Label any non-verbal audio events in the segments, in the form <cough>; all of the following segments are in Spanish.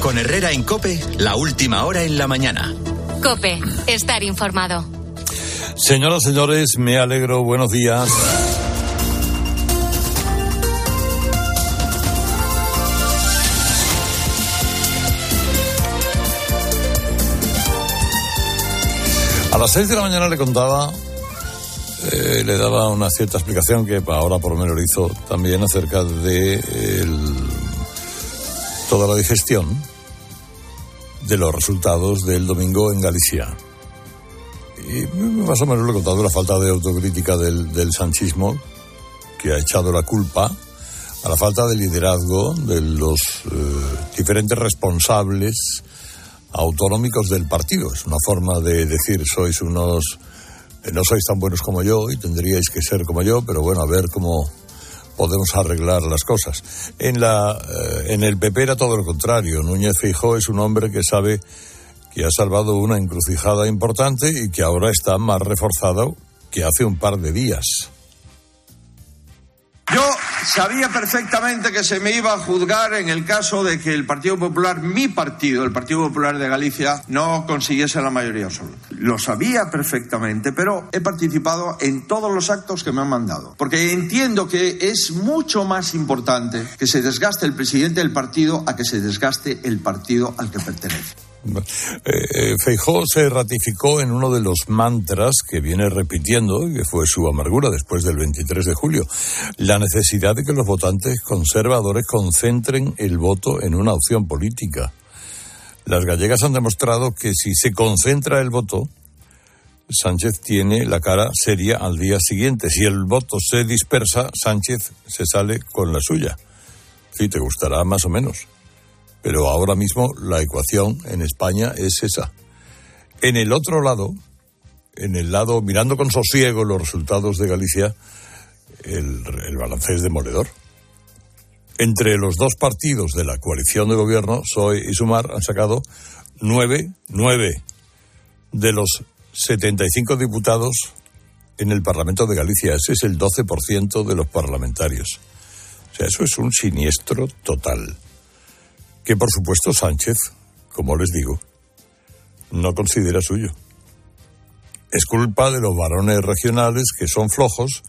Con Herrera en Cope, la última hora en la mañana. Cope, estar informado. Señoras, señores, me alegro. Buenos días. A las seis de la mañana le contaba, eh, le daba una cierta explicación que ahora por lo menos lo hizo también acerca de el, toda la digestión de los resultados del domingo en Galicia. Y más o menos le he contado la falta de autocrítica del, del sanchismo que ha echado la culpa a la falta de liderazgo de los eh, diferentes responsables autonómicos del partido. Es una forma de decir, sois unos, eh, no sois tan buenos como yo y tendríais que ser como yo, pero bueno, a ver cómo podemos arreglar las cosas. En, la, eh, en el PP era todo lo contrario. Núñez Fijó es un hombre que sabe que ha salvado una encrucijada importante y que ahora está más reforzado que hace un par de días. Yo sabía perfectamente que se me iba a juzgar en el caso de que el Partido Popular, mi partido, el Partido Popular de Galicia, no consiguiese la mayoría absoluta. Lo sabía perfectamente, pero he participado en todos los actos que me han mandado. Porque entiendo que es mucho más importante que se desgaste el presidente del partido a que se desgaste el partido al que pertenece. Eh, Feijó se ratificó en uno de los mantras que viene repitiendo, que fue su amargura después del 23 de julio, la necesidad de que los votantes conservadores concentren el voto en una opción política. Las gallegas han demostrado que si se concentra el voto, Sánchez tiene la cara seria al día siguiente. Si el voto se dispersa, Sánchez se sale con la suya. Sí, te gustará más o menos. Pero ahora mismo la ecuación en España es esa. En el otro lado, en el lado, mirando con sosiego los resultados de Galicia, el, el balance es demoledor. Entre los dos partidos de la coalición de gobierno, PSOE y Sumar, han sacado nueve, nueve de los 75 diputados en el Parlamento de Galicia. Ese es el 12% de los parlamentarios. O sea, eso es un siniestro total que por supuesto Sánchez, como les digo, no considera suyo. Es culpa de los varones regionales que son flojos,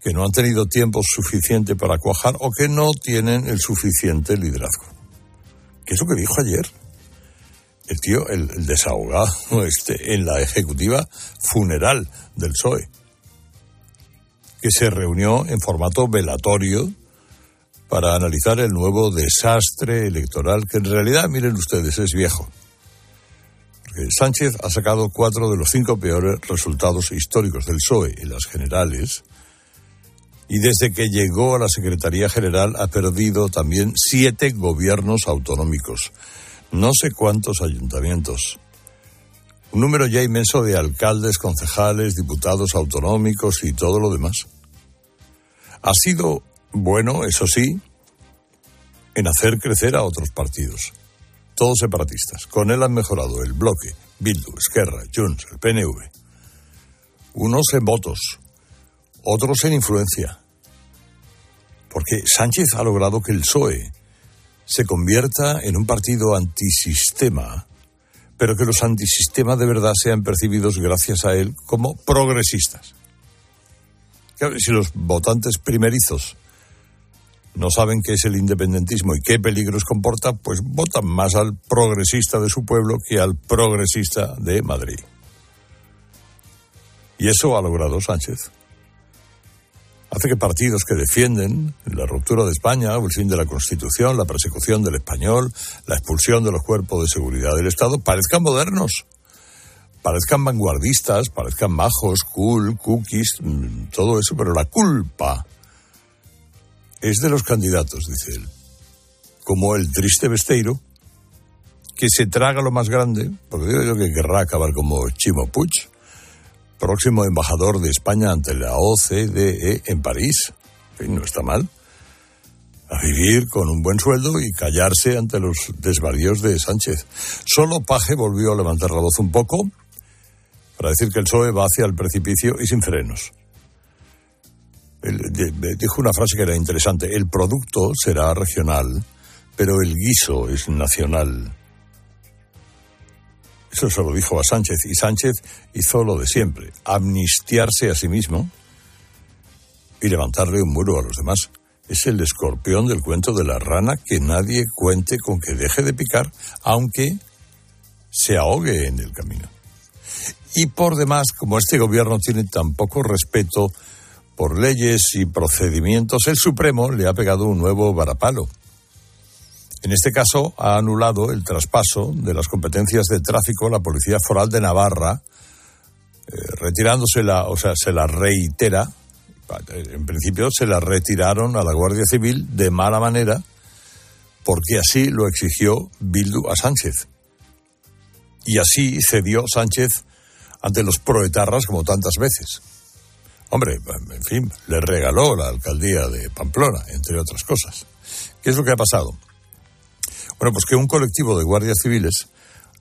que no han tenido tiempo suficiente para cuajar o que no tienen el suficiente liderazgo. ¿Qué es lo que dijo ayer? El tío, el, desahogado este, en la ejecutiva funeral del PSOE, que se reunió en formato velatorio para analizar el nuevo desastre electoral que en realidad, miren ustedes, es viejo. Porque Sánchez ha sacado cuatro de los cinco peores resultados históricos del PSOE en las generales y desde que llegó a la Secretaría General ha perdido también siete gobiernos autonómicos, no sé cuántos ayuntamientos, un número ya inmenso de alcaldes, concejales, diputados autonómicos y todo lo demás. Ha sido bueno, eso sí, en hacer crecer a otros partidos, todos separatistas. Con él han mejorado el bloque, Bildu, Esquerra, Junts, el PNV. Unos en votos, otros en influencia. Porque Sánchez ha logrado que el PSOE se convierta en un partido antisistema, pero que los antisistemas de verdad sean percibidos gracias a él como progresistas. si los votantes primerizos no saben qué es el independentismo y qué peligros comporta, pues votan más al progresista de su pueblo que al progresista de Madrid. Y eso ha logrado Sánchez. Hace que partidos que defienden la ruptura de España el fin de la Constitución, la persecución del español, la expulsión de los cuerpos de seguridad del Estado, parezcan modernos, parezcan vanguardistas, parezcan majos, cool, cookies, mm, todo eso, pero la culpa es de los candidatos, dice él, como el triste Besteiro, que se traga lo más grande, porque digo yo que querrá acabar como Chimo Puig, próximo embajador de España ante la OCDE en París. no está mal. A vivir con un buen sueldo y callarse ante los desvaríos de Sánchez. Solo Paje volvió a levantar la voz un poco para decir que el PSOE va hacia el precipicio y sin frenos dijo una frase que era interesante, el producto será regional, pero el guiso es nacional. Eso se lo dijo a Sánchez y Sánchez hizo lo de siempre, amnistiarse a sí mismo y levantarle un muro a los demás. Es el escorpión del cuento de la rana que nadie cuente con que deje de picar, aunque se ahogue en el camino. Y por demás, como este gobierno tiene tan poco respeto por leyes y procedimientos, el Supremo le ha pegado un nuevo varapalo. En este caso, ha anulado el traspaso de las competencias de tráfico a la Policía Foral de Navarra, eh, retirándosela, o sea, se la reitera. En principio se la retiraron a la Guardia Civil de mala manera, porque así lo exigió Bildu a Sánchez. Y así cedió Sánchez ante los proetarras como tantas veces. Hombre, en fin, le regaló la alcaldía de Pamplona, entre otras cosas. ¿Qué es lo que ha pasado? Bueno, pues que un colectivo de guardias civiles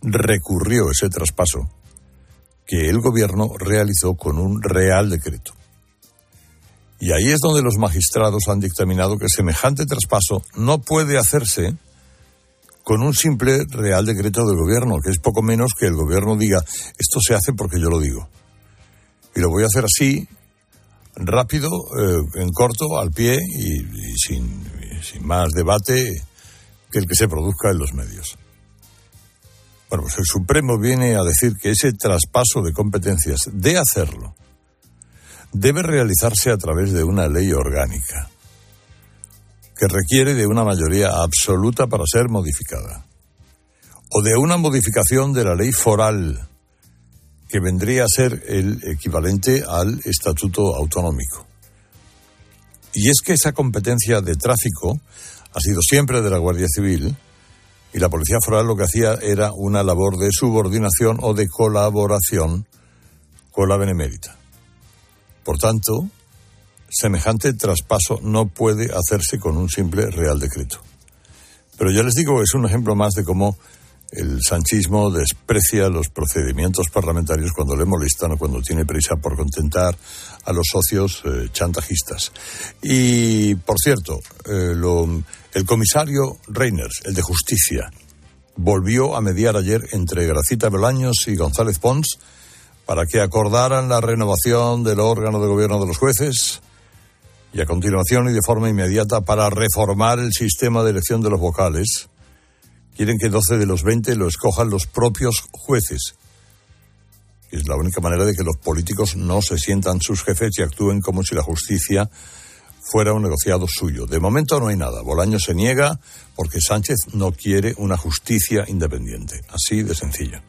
recurrió ese traspaso que el gobierno realizó con un real decreto. Y ahí es donde los magistrados han dictaminado que semejante traspaso no puede hacerse con un simple real decreto del gobierno, que es poco menos que el gobierno diga, esto se hace porque yo lo digo. Y lo voy a hacer así, rápido, eh, en corto, al pie y, sin, sin más debate que el que se produzca en los medios. Bueno, pues el Supremo viene a decir que ese traspaso de competencias de hacerlo debe realizarse a través de una ley orgánica que requiere de una mayoría absoluta para ser modificada, o de una modificación de la ley foral, que vendría a ser el equivalente al estatuto autonómico. Y es que esa competencia de tráfico ha sido siempre de la Guardia Civil y la Policía Foral lo que hacía era una labor de subordinación o de colaboración con la Benemérita. Por tanto, semejante traspaso no puede hacerse con un simple Real Decreto. Pero ya les digo, es un ejemplo más de cómo el sanchismo desprecia los procedimientos parlamentarios cuando le molestan o cuando tiene prisa por contentar a los socios eh, chantajistas. Y, por cierto, eh, el comisario Reiners, el de justicia, volvió a mediar ayer entre Gracita Belaños y González Pons para que acordaran la renovación del órgano de gobierno de los jueces y a continuación y de forma inmediata para reformar el sistema de elección de los vocales quieren que 12 de los 20 lo escojan los propios jueces. Es la única manera de que los políticos no se sientan sus jefes y actúen como si la justicia fuera un negociado suyo. De momento no hay nada. Bolaño se niega porque Sánchez no quiere una justicia independiente. Así de sencillo.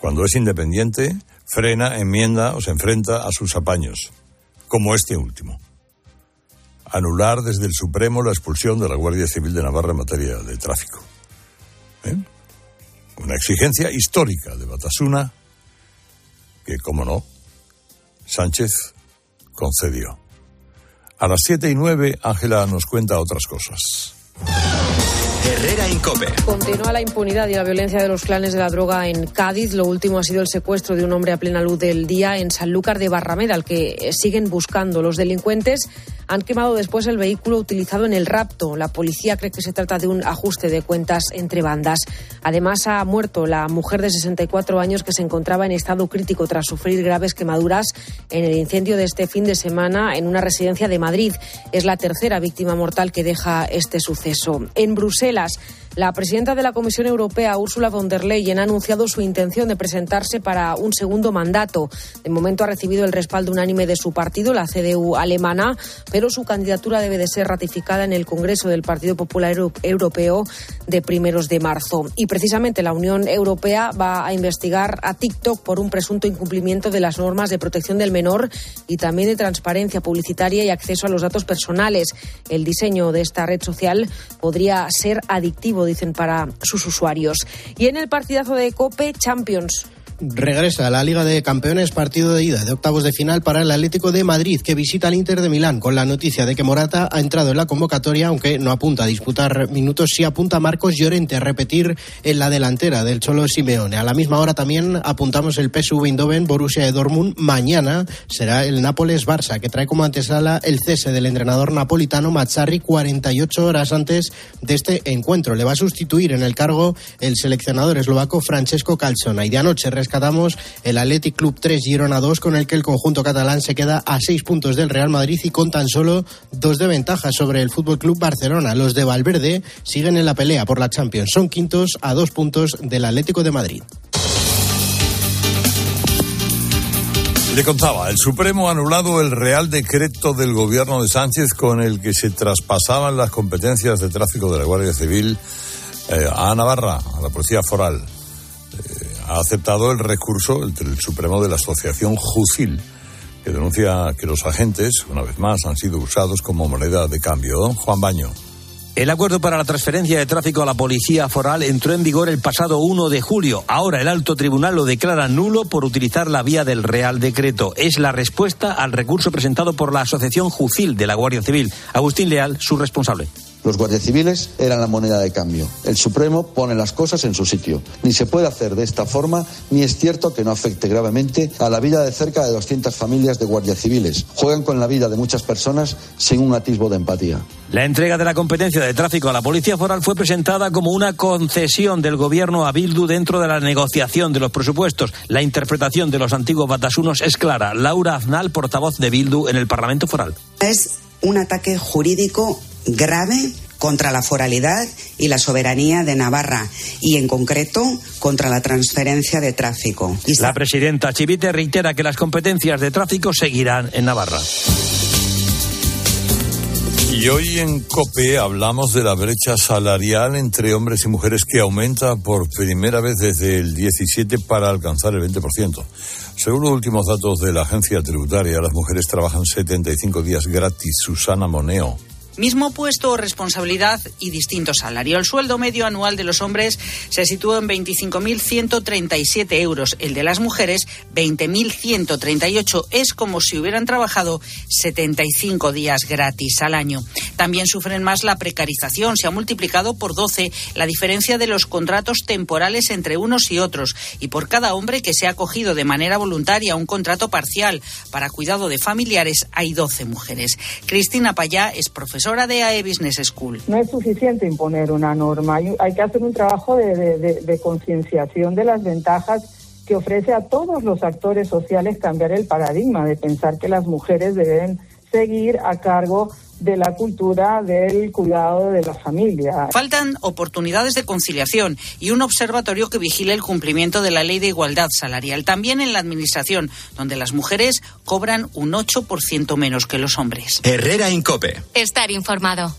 Cuando es independiente, frena, enmienda o se enfrenta a sus apaños, como este último anular desde el Supremo la expulsión de la Guardia Civil de Navarra en materia de tráfico. ¿Eh? Una exigencia histórica de Batasuna que, como no, Sánchez concedió. A las siete y nueve, Ángela nos cuenta otras cosas. Herrera. Continúa la impunidad y la violencia de los clanes de la droga en Cádiz. Lo último ha sido el secuestro de un hombre a plena luz del día en Sanlúcar de Barrameda, al que siguen buscando. Los delincuentes han quemado después el vehículo utilizado en el rapto. La policía cree que se trata de un ajuste de cuentas entre bandas. Además, ha muerto la mujer de 64 años que se encontraba en estado crítico tras sufrir graves quemaduras en el incendio de este fin de semana en una residencia de Madrid. Es la tercera víctima mortal que deja este suceso. En Bruselas, más la presidenta de la Comisión Europea, Ursula von der Leyen, ha anunciado su intención de presentarse para un segundo mandato. De momento ha recibido el respaldo unánime de su partido, la CDU alemana, pero su candidatura debe de ser ratificada en el Congreso del Partido Popular Europeo de primeros de marzo. Y precisamente la Unión Europea va a investigar a TikTok por un presunto incumplimiento de las normas de protección del menor y también de transparencia publicitaria y acceso a los datos personales. El diseño de esta red social podría ser adictivo, dicen, para sus usuarios. Y en el partidazo de Cope Champions. Regresa a la Liga de Campeones partido de ida de octavos de final para el Atlético de Madrid que visita al Inter de Milán con la noticia de que Morata ha entrado en la convocatoria aunque no apunta a disputar minutos, sí apunta a Marcos Llorente a repetir en la delantera del Cholo Simeone. A la misma hora también apuntamos el PSV Eindhoven Borussia Dortmund. Mañana será el Nápoles Barça que trae como antesala el cese del entrenador napolitano Mazzarri 48 horas antes de este encuentro. Le va a sustituir en el cargo el seleccionador eslovaco Francesco Calzona y de anoche rescatamos el Athletic Club 3 Girona 2 con el que el conjunto catalán se queda a seis puntos del Real Madrid y con tan solo dos de ventaja sobre el Fútbol Club Barcelona. Los de Valverde siguen en la pelea por la Champions. Son quintos a dos puntos del Atlético de Madrid. Le contaba, el Supremo ha anulado el Real Decreto del gobierno de Sánchez con el que se traspasaban las competencias de tráfico de la Guardia Civil eh, a Navarra, a la Policía Foral. Eh, ha aceptado el recurso el, el Supremo de la Asociación Jucil, que denuncia que los agentes, una vez más, han sido usados como moneda de cambio. Don Juan Baño. El acuerdo para la transferencia de tráfico a la policía foral entró en vigor el pasado 1 de julio. Ahora el alto tribunal lo declara nulo por utilizar la vía del Real Decreto. Es la respuesta al recurso presentado por la Asociación Jucil de la Guardia Civil. Agustín Leal, su responsable. Los guardias civiles eran la moneda de cambio. El Supremo pone las cosas en su sitio. Ni se puede hacer de esta forma, ni es cierto que no afecte gravemente a la vida de cerca de 200 familias de guardias civiles. Juegan con la vida de muchas personas sin un atisbo de empatía. La entrega de la competencia de tráfico a la Policía Foral fue presentada como una concesión del gobierno a Bildu dentro de la negociación de los presupuestos. La interpretación de los antiguos batasunos es clara. Laura Aznal, portavoz de Bildu en el Parlamento Foral. Es un ataque jurídico grave contra la foralidad y la soberanía de Navarra y, en concreto, contra la transferencia de tráfico. La presidenta Chivite reitera que las competencias de tráfico seguirán en Navarra. Y hoy en COPE hablamos de la brecha salarial entre hombres y mujeres que aumenta por primera vez desde el 17 para alcanzar el 20%. Según los últimos datos de la agencia tributaria, las mujeres trabajan 75 días gratis. Susana Moneo. Mismo puesto o responsabilidad y distinto salario. El sueldo medio anual de los hombres se sitúa en 25.137 euros. El de las mujeres, 20.138. Es como si hubieran trabajado 75 días gratis al año. También sufren más la precarización. Se ha multiplicado por 12 la diferencia de los contratos temporales entre unos y otros. Y por cada hombre que se ha acogido de manera voluntaria un contrato parcial para cuidado de familiares, hay 12 mujeres. Cristina Payá es profesora de AE Business School. No es suficiente imponer una norma, hay, que hacer un trabajo de, de, de concienciación de las ventajas que ofrece a todos los actores sociales cambiar el paradigma de pensar que las mujeres deben seguir a cargo de la cultura del cuidado de la familia. Faltan oportunidades de conciliación y un observatorio que vigile el cumplimiento de la ley de igualdad salarial. También en la administración, donde las mujeres cobran un 8% menos que los hombres. Herrera Incope. Estar informado.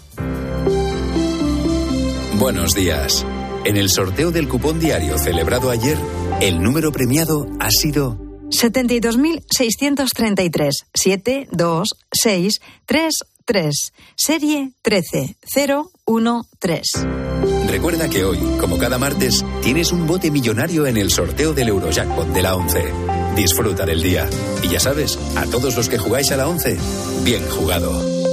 Buenos días. En el sorteo del cupón diario celebrado ayer, el número premiado ha sido 72.633. 7, 2, 6, 3, 3. Serie 13013. Recuerda que hoy, como cada martes, tienes un bote millonario en el sorteo del Eurojackpot de la 11. Disfruta del día. Y ya sabes, a todos los que jugáis a la 11, bien jugado.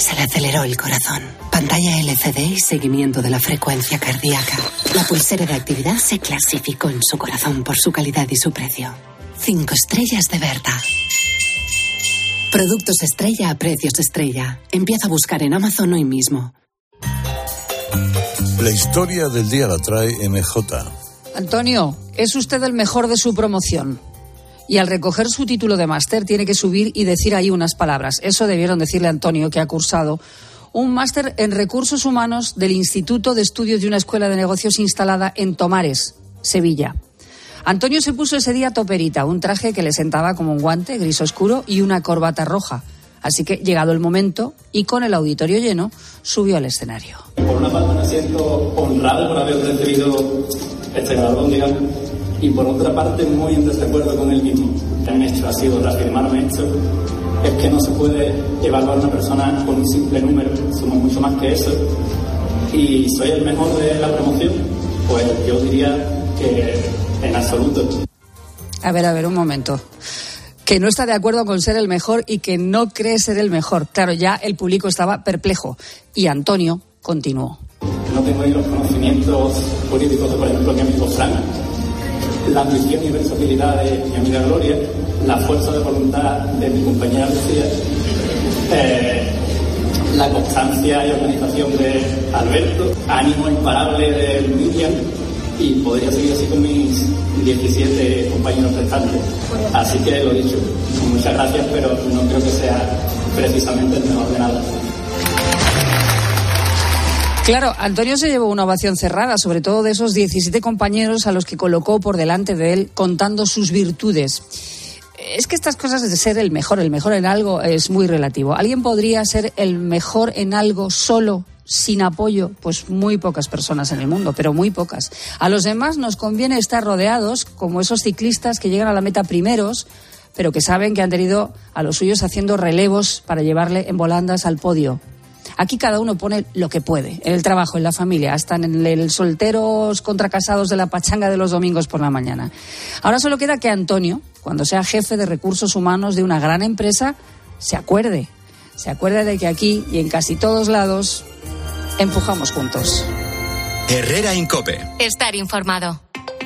se le aceleró el corazón. Pantalla LCD y seguimiento de la frecuencia cardíaca. La pulsera de actividad se clasificó en su corazón por su calidad y su precio. Cinco estrellas de Berta. Productos estrella a precios estrella. Empieza a buscar en Amazon hoy mismo. La historia del día la trae MJ. Antonio, es usted el mejor de su promoción y al recoger su título de máster tiene que subir y decir ahí unas palabras. Eso debieron decirle a Antonio, que ha cursado un máster en recursos humanos del Instituto de Estudios de una Escuela de Negocios instalada en Tomares, Sevilla. Antonio se puso ese día toperita, un traje que le sentaba como un guante gris oscuro y una corbata roja. Así que, llegado el momento y con el auditorio lleno, subió al escenario. Por una parte me siento honrado por haber recibido este galardón, digamos, y por otra parte muy en desacuerdo con él mismo. Han hecho ha sido reafirmarme esto, es que no se puede evaluar a una persona con un simple número, somos mucho más que eso. Y soy el mejor de la promoción, pues yo diría que en absoluto. A ver, a ver, un momento que no está de acuerdo con ser el mejor y que no cree ser el mejor. Claro, ya el público estaba perplejo y Antonio continuó. No tengo ahí los conocimientos jurídicos de, por ejemplo, mi amigo Frank, la ambición y versatilidad de mi amiga Gloria, la fuerza de voluntad de mi compañera Lucía, eh, la constancia y organización de Alberto, ánimo imparable de Miriam y podría seguir así con mis 17 compañeros restantes. Así que lo dicho, muchas gracias, pero no creo que sea precisamente el mejor de nada. Claro, Antonio se llevó una ovación cerrada, sobre todo de esos 17 compañeros a los que colocó por delante de él contando sus virtudes. Es que estas cosas de ser el mejor, el mejor en algo, es muy relativo. ¿Alguien podría ser el mejor en algo solo sin apoyo, pues muy pocas personas en el mundo, pero muy pocas. A los demás nos conviene estar rodeados, como esos ciclistas que llegan a la meta primeros, pero que saben que han tenido a los suyos haciendo relevos para llevarle en volandas al podio. Aquí cada uno pone lo que puede, en el trabajo, en la familia, hasta en el solteros contracasados de la pachanga de los domingos por la mañana. Ahora solo queda que Antonio, cuando sea jefe de recursos humanos de una gran empresa, se acuerde. Se acuerde de que aquí y en casi todos lados empujamos juntos. Herrera Incope. Estar informado.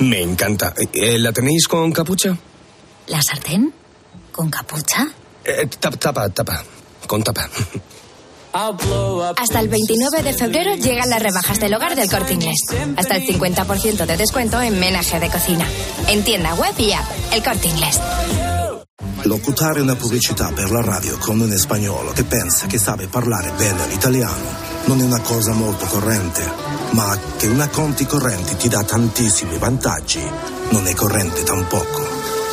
Me encanta. Eh, ¿La tenéis con capucha? ¿La sartén? ¿Con capucha? Eh, tapa, tapa, tapa. Con tapa. Hasta el 29 de febrero llegan las rebajas del hogar del Corte Inglés. Hasta el 50% de descuento en menaje de cocina. En tienda web y app. El Corte Inglés. Locutare una pubblicità per la radio con un spagnolo che pensa che sabe parlare bene l'italiano non è una cosa molto corrente, ma che una conti correnti ti dà tantissimi vantaggi non è corrente tampoco.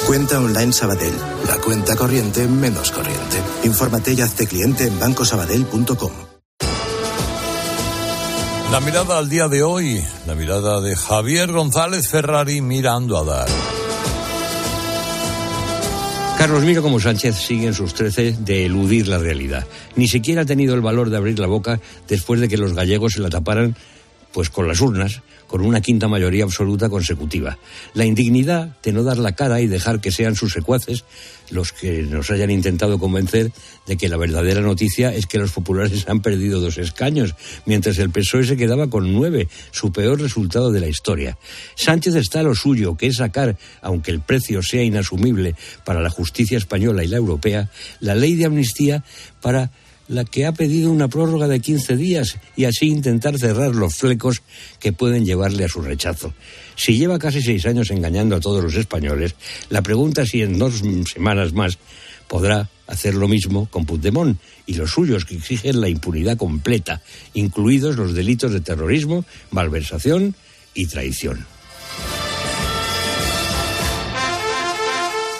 Cuenta online Sabadell, la cuenta corriente menos corriente. Infórmate y hazte cliente en bancosabadell.com. La mirada al día de hoy, la mirada de Javier González Ferrari mirando a dar. Carlos, mira cómo Sánchez sigue en sus trece de eludir la realidad. Ni siquiera ha tenido el valor de abrir la boca después de que los gallegos se la taparan pues con las urnas, con una quinta mayoría absoluta consecutiva. La indignidad de no dar la cara y dejar que sean sus secuaces los que nos hayan intentado convencer de que la verdadera noticia es que los populares han perdido dos escaños, mientras el PSOE se quedaba con nueve, su peor resultado de la historia. Sánchez está a lo suyo, que es sacar, aunque el precio sea inasumible para la justicia española y la europea, la ley de amnistía para la que ha pedido una prórroga de 15 días y así intentar cerrar los flecos que pueden llevarle a su rechazo. Si lleva casi seis años engañando a todos los españoles, la pregunta es si en dos semanas más podrá hacer lo mismo con Puigdemont y los suyos que exigen la impunidad completa, incluidos los delitos de terrorismo, malversación y traición.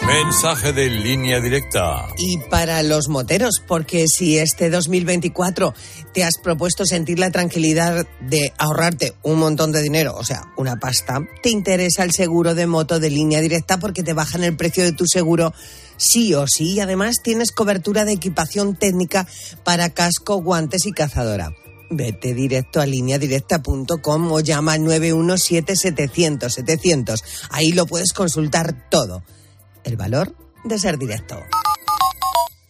Mensaje de línea directa. Y para los moteros, porque si este 2024 te has propuesto sentir la tranquilidad de ahorrarte un montón de dinero, o sea, una pasta, te interesa el seguro de moto de línea directa porque te bajan el precio de tu seguro sí o sí y además tienes cobertura de equipación técnica para casco, guantes y cazadora. Vete directo a lineadirecta.com o llama al 917-700-700. Ahí lo puedes consultar todo el valor de ser directo.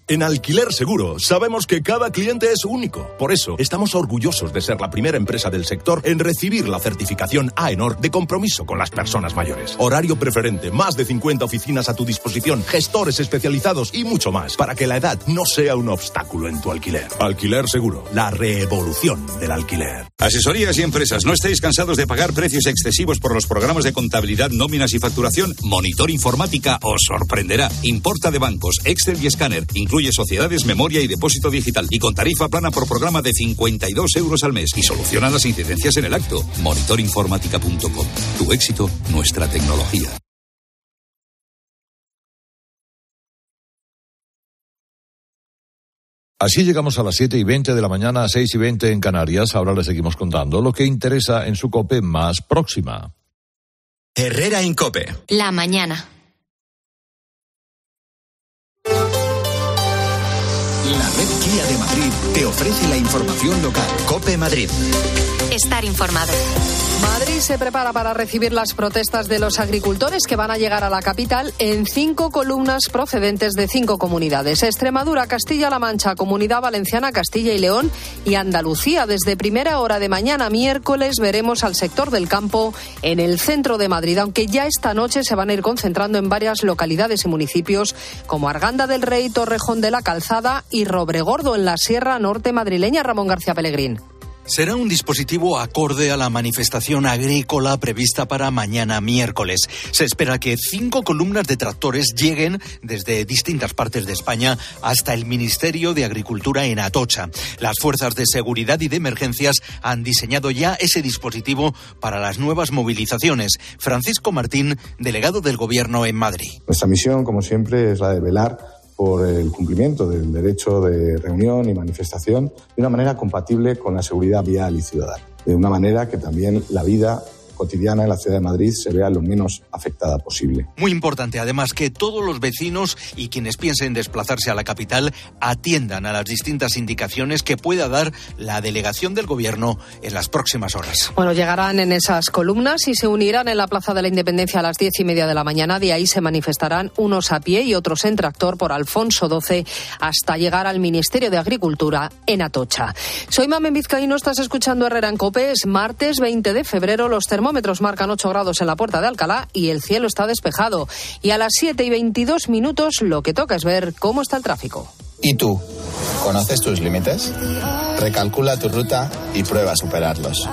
En Alquiler Seguro sabemos que cada cliente es único. Por eso estamos orgullosos de ser la primera empresa del sector en recibir la certificación AENOR de compromiso con las personas mayores. Horario preferente, más de 50 oficinas a tu disposición, gestores especializados y mucho más para que la edad no sea un obstáculo en tu alquiler. Alquiler Seguro, la revolución del alquiler. Asesorías y empresas, ¿no estáis cansados de pagar precios excesivos por los programas de contabilidad, nóminas y facturación? Monitor Informática os sorprenderá. Importa de bancos, Excel y escáner, incluye sociedades, memoria y depósito digital y con tarifa plana por programa de 52 euros al mes y soluciona las incidencias en el acto. Monitorinformática.com. Tu éxito, nuestra tecnología. Así llegamos a las 7 y 20 de la mañana, a 6 y 20 en Canarias. Ahora les seguimos contando lo que interesa en su COPE más próxima. Herrera en Cope. La mañana. La red Kia de Madrid te ofrece la información local. Cope Madrid. Estar informado. Madrid se prepara para recibir las protestas de los agricultores que van a llegar a la capital en cinco columnas procedentes de cinco comunidades. Extremadura, Castilla-La Mancha, Comunidad Valenciana, Castilla y León y Andalucía. Desde primera hora de mañana miércoles veremos al sector del campo en el centro de Madrid, aunque ya esta noche se van a ir concentrando en varias localidades y municipios como Arganda del Rey, Torrejón de la Calzada y Robregordo en la Sierra Norte madrileña. Ramón García Pellegrín. Será un dispositivo acorde a la manifestación agrícola prevista para mañana miércoles. Se espera que cinco columnas de tractores lleguen desde distintas partes de España hasta el Ministerio de Agricultura en Atocha. Las fuerzas de seguridad y de emergencias han diseñado ya ese dispositivo para las nuevas movilizaciones. Francisco Martín, delegado del Gobierno en Madrid. Nuestra misión, como siempre, es la de velar por el cumplimiento del derecho de reunión y manifestación de una manera compatible con la seguridad vial y ciudadana, de una manera que también la vida cotidiana en la ciudad de Madrid se vea lo menos afectada posible. Muy importante, además, que todos los vecinos y quienes piensen desplazarse a la capital atiendan a las distintas indicaciones que pueda dar la delegación del Gobierno en las próximas horas. Bueno, llegarán en esas columnas y se unirán en la Plaza de la Independencia a las diez y media de la mañana. De ahí se manifestarán unos a pie y otros en tractor por Alfonso XII hasta llegar al Ministerio de Agricultura en Atocha. Soy Mamen Vizcaíno, estás escuchando Herrera en Cope. Es martes 20 de febrero. Los termómetros marcan 8 grados en la puerta de Alcalá y el cielo está despejado. Y a las 7 y 22 minutos lo que toca es ver cómo está el tráfico. ¿Y tú? ¿Conoces tus límites? Recalcula tu ruta y prueba a superarlos.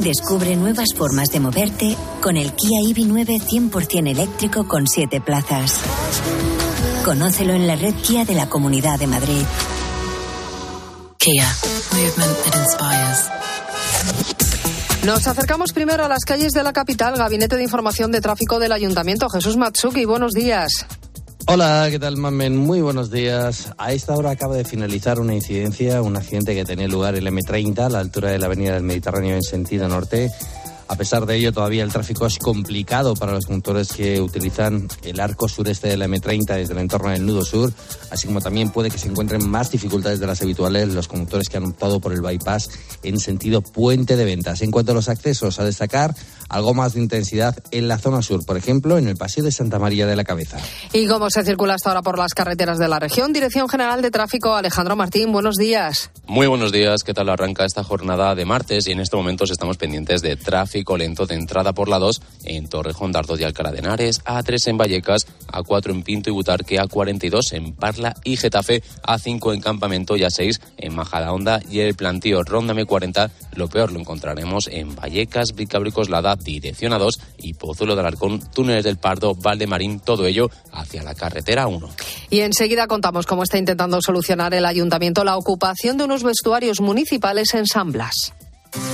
Descubre nuevas formas de moverte con el Kia EV9 100% eléctrico con 7 plazas. Conócelo en la red Kia de la Comunidad de Madrid. Kia. Movement that inspires. Nos acercamos primero a las calles de la capital, Gabinete de Información de Tráfico del Ayuntamiento. Jesús Matsuki, buenos días. Hola, ¿qué tal, Mamen? Muy buenos días. A esta hora acaba de finalizar una incidencia, un accidente que tenía lugar en el M30 a la altura de la Avenida del Mediterráneo en sentido norte. A pesar de ello, todavía el tráfico es complicado para los conductores que utilizan el arco sureste de la M30 desde el entorno del nudo sur, así como también puede que se encuentren más dificultades de las habituales los conductores que han optado por el bypass en sentido puente de ventas. En cuanto a los accesos, a destacar algo más de intensidad en la zona sur, por ejemplo, en el Paseo de Santa María de la Cabeza. ¿Y cómo se circula hasta ahora por las carreteras de la región? Dirección General de Tráfico, Alejandro Martín, buenos días. Muy buenos días, ¿qué tal arranca esta jornada de martes? Y en estos momentos estamos pendientes de tráfico lento de entrada por la 2 en Torrejón, Dardo y Alcalá de Henares, A3 en Vallecas, A4 en Pinto y Butarque, A42 en Parla y Getafe, A5 en Campamento y A6 en Majadahonda y el plantío Ronda M40. Lo peor lo encontraremos en Vallecas, Bricabricos, Lada, dirección A2 y Pozuelo del Arcón, Túneles del Pardo, Valdemarín, todo ello hacia la carretera 1. Y enseguida contamos cómo está intentando solucionar el ayuntamiento la ocupación de unos vestuarios municipales en San Blas.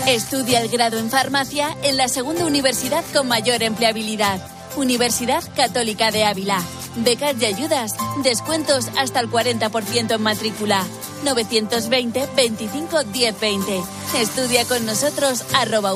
Estudia el grado en farmacia en la segunda universidad con mayor empleabilidad. Universidad Católica de Ávila. Becas y ayudas. Descuentos hasta el 40% en matrícula. 920 25 10 20. Estudia con nosotros arroba.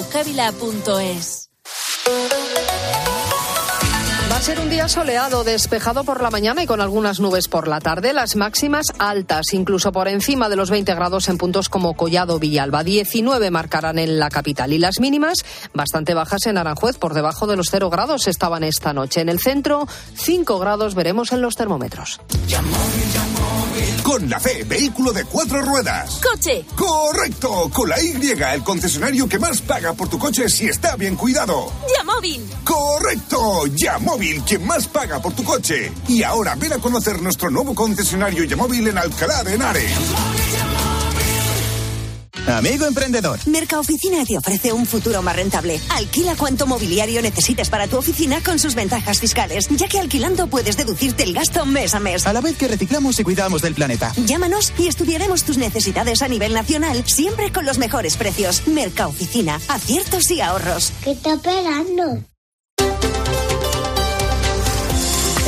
Va a ser un día soleado, despejado por la mañana y con algunas nubes por la tarde. Las máximas altas, incluso por encima de los 20 grados en puntos como Collado, Villalba. 19 marcarán en la capital y las mínimas bastante bajas en Aranjuez, por debajo de los 0 grados estaban esta noche. En el centro, 5 grados veremos en los termómetros. Llamó, llamó. Con la C, vehículo de cuatro ruedas. Coche. Correcto. Con la Y, el concesionario que más paga por tu coche si está bien cuidado. Yamóvil. Correcto. Yamóvil, quien más paga por tu coche. Y ahora ven a conocer nuestro nuevo concesionario Yamóvil en Alcalá de Henares. Amigo emprendedor. Mercaoficina te ofrece un futuro más rentable. Alquila cuanto mobiliario necesites para tu oficina con sus ventajas fiscales, ya que alquilando puedes deducirte el gasto mes a mes. A la vez que reciclamos y cuidamos del planeta. Llámanos y estudiaremos tus necesidades a nivel nacional, siempre con los mejores precios. Mercaoficina, aciertos y ahorros. ¿Qué está esperando?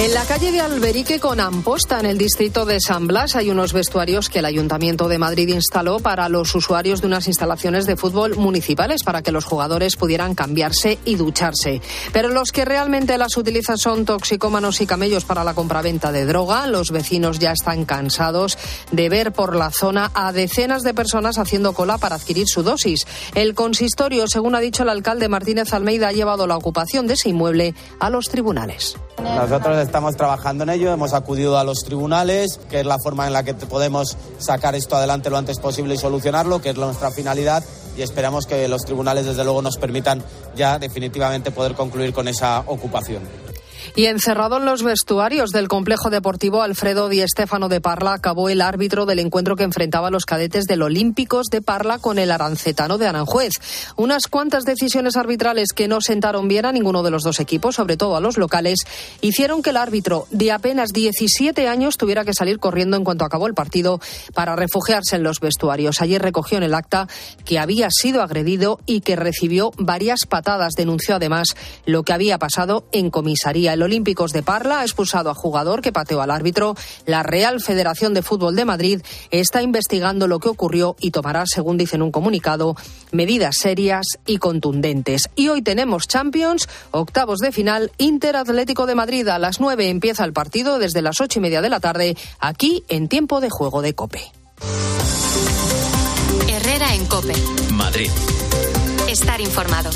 En la calle de Alberique con Amposta, en el distrito de San Blas, hay unos vestuarios que el Ayuntamiento de Madrid instaló para los usuarios de unas instalaciones de fútbol municipales para que los jugadores pudieran cambiarse y ducharse. Pero los que realmente las utilizan son toxicómanos y camellos para la compraventa de droga. Los vecinos ya están cansados de ver por la zona a decenas de personas haciendo cola para adquirir su dosis. El consistorio, según ha dicho el alcalde Martínez Almeida, ha llevado la ocupación de ese inmueble a los tribunales. Nosotros estamos trabajando en ello, hemos acudido a los tribunales, que es la forma en la que podemos sacar esto adelante lo antes posible y solucionarlo, que es nuestra finalidad, y esperamos que los tribunales, desde luego, nos permitan ya definitivamente poder concluir con esa ocupación. Y encerrado en los vestuarios del complejo deportivo Alfredo Di Stéfano de Parla acabó el árbitro del encuentro que enfrentaba a los cadetes del Olímpicos de Parla con el Arancetano de Aranjuez. Unas cuantas decisiones arbitrales que no sentaron bien a ninguno de los dos equipos, sobre todo a los locales, hicieron que el árbitro de apenas 17 años tuviera que salir corriendo en cuanto acabó el partido para refugiarse en los vestuarios. Ayer recogió en el acta que había sido agredido y que recibió varias patadas. Denunció además lo que había pasado en comisaría. Olímpicos de Parla ha expulsado a jugador que pateó al árbitro. La Real Federación de Fútbol de Madrid está investigando lo que ocurrió y tomará, según dice en un comunicado, medidas serias y contundentes. Y hoy tenemos Champions, octavos de final, Inter Atlético de Madrid. A las nueve empieza el partido desde las ocho y media de la tarde, aquí en tiempo de juego de Cope. Herrera en Cope. Madrid. Estar informado.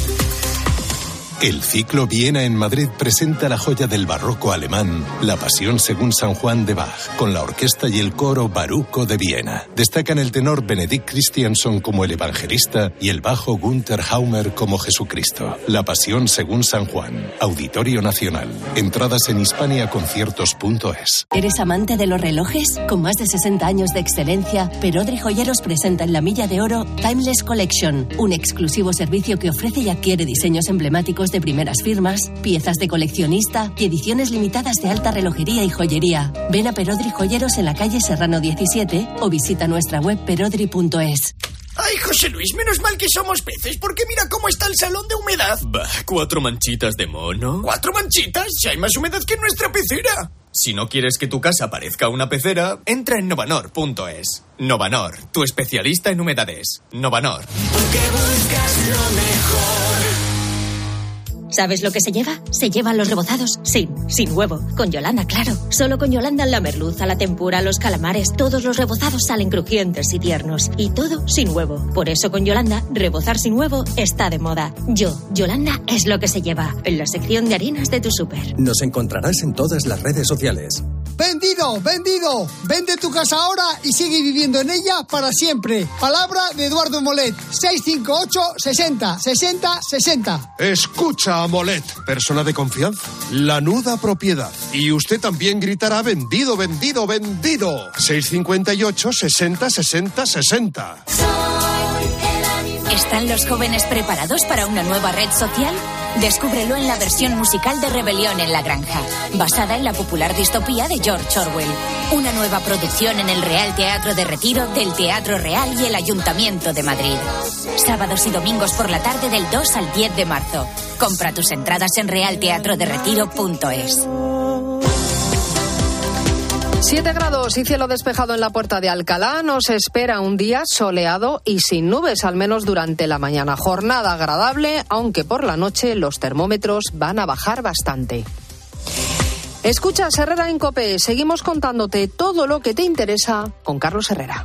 El ciclo Viena en Madrid presenta la joya del barroco alemán, La Pasión según San Juan de Bach, con la orquesta y el coro Baruco de Viena. Destacan el tenor Benedict Christianson como el evangelista y el bajo Gunther Haumer como Jesucristo. La Pasión según San Juan, Auditorio Nacional. Entradas en hispaniaconciertos.es. ¿Eres amante de los relojes? Con más de 60 años de excelencia, Perodri Joyeros presenta en la Milla de Oro Timeless Collection, un exclusivo servicio que ofrece y adquiere diseños emblemáticos de primeras firmas, piezas de coleccionista y ediciones limitadas de alta relojería y joyería. Ven a Perodri Joyeros en la calle Serrano 17 o visita nuestra web perodri.es. Ay, José Luis, menos mal que somos peces, porque mira cómo está el salón de humedad. Bah, cuatro manchitas de mono. ¿Cuatro manchitas? Si hay más humedad que en nuestra pecera. Si no quieres que tu casa parezca una pecera, entra en novanor.es. Novanor, tu especialista en humedades. Novanor. Porque buscas lo mejor. ¿Sabes lo que se lleva? Se llevan los rebozados sin, sin huevo. Con Yolanda, claro. Solo con Yolanda la merluza, la tempura, los calamares, todos los rebozados salen crujientes y tiernos. Y todo sin huevo. Por eso con Yolanda, rebozar sin huevo está de moda. Yo, Yolanda, es lo que se lleva. En la sección de harinas de tu súper. Nos encontrarás en todas las redes sociales. ¡Vendido! ¡Vendido! Vende tu casa ahora y sigue viviendo en ella para siempre. Palabra de Eduardo Molet. 658 60 60 60. Escucha, Molet, persona de confianza. La nuda propiedad. Y usted también gritará vendido, vendido, vendido. 658 60 60 60. ¿Están los jóvenes preparados para una nueva red social? Descúbrelo en la versión musical de Rebelión en la Granja, basada en la popular distopía de George Orwell. Una nueva producción en el Real Teatro de Retiro del Teatro Real y el Ayuntamiento de Madrid. Sábados y domingos por la tarde del 2 al 10 de marzo. Compra tus entradas en realteatroderetiro.es. 7 grados y cielo despejado en la puerta de Alcalá. Nos espera un día soleado y sin nubes, al menos durante la mañana. Jornada agradable, aunque por la noche los termómetros van a bajar bastante. Escucha, Herrera en Cope. Seguimos contándote todo lo que te interesa con Carlos Herrera.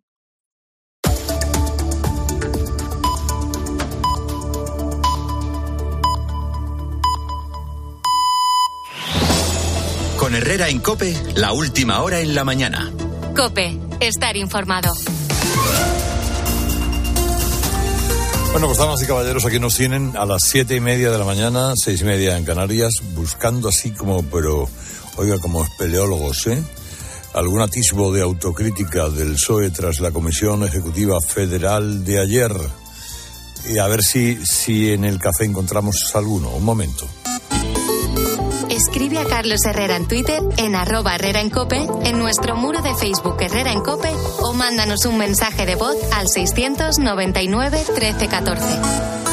Con Herrera en Cope, la última hora en la mañana. Cope, estar informado. Bueno, pues damas y caballeros, aquí nos tienen a las siete y media de la mañana, seis y media en Canarias, buscando así como, pero, oiga, como espeleólogos, ¿eh? Algún atisbo de autocrítica del PSOE tras la Comisión Ejecutiva Federal de ayer. Y a ver si, si en el café encontramos alguno. Un momento. Escribe a Carlos Herrera en Twitter, en arroba Herrera en Cope, en nuestro muro de Facebook Herrera en Cope o mándanos un mensaje de voz al 699 1314.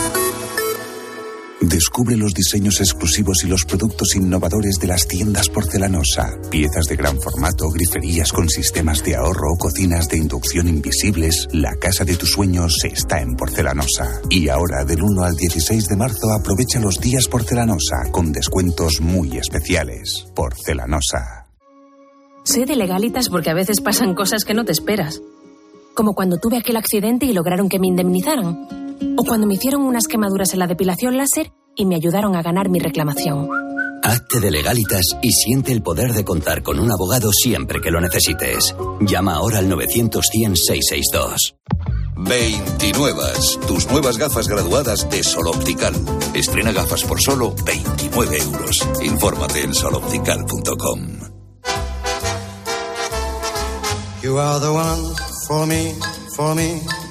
Descubre los diseños exclusivos y los productos innovadores de las tiendas porcelanosa. Piezas de gran formato, griferías con sistemas de ahorro, cocinas de inducción invisibles. La casa de tus sueños está en porcelanosa. Y ahora, del 1 al 16 de marzo, aprovecha los días porcelanosa con descuentos muy especiales. Porcelanosa. Sé de legalitas porque a veces pasan cosas que no te esperas. Como cuando tuve aquel accidente y lograron que me indemnizaran. O cuando me hicieron unas quemaduras en la depilación láser y me ayudaron a ganar mi reclamación. Hazte de legalitas y siente el poder de contar con un abogado siempre que lo necesites. Llama ahora al 900-100-662. 29. Tus nuevas gafas graduadas de Sol Optical. Estrena gafas por solo 29 euros. Infórmate en soloptical.com. You are the one for me, for me, for me,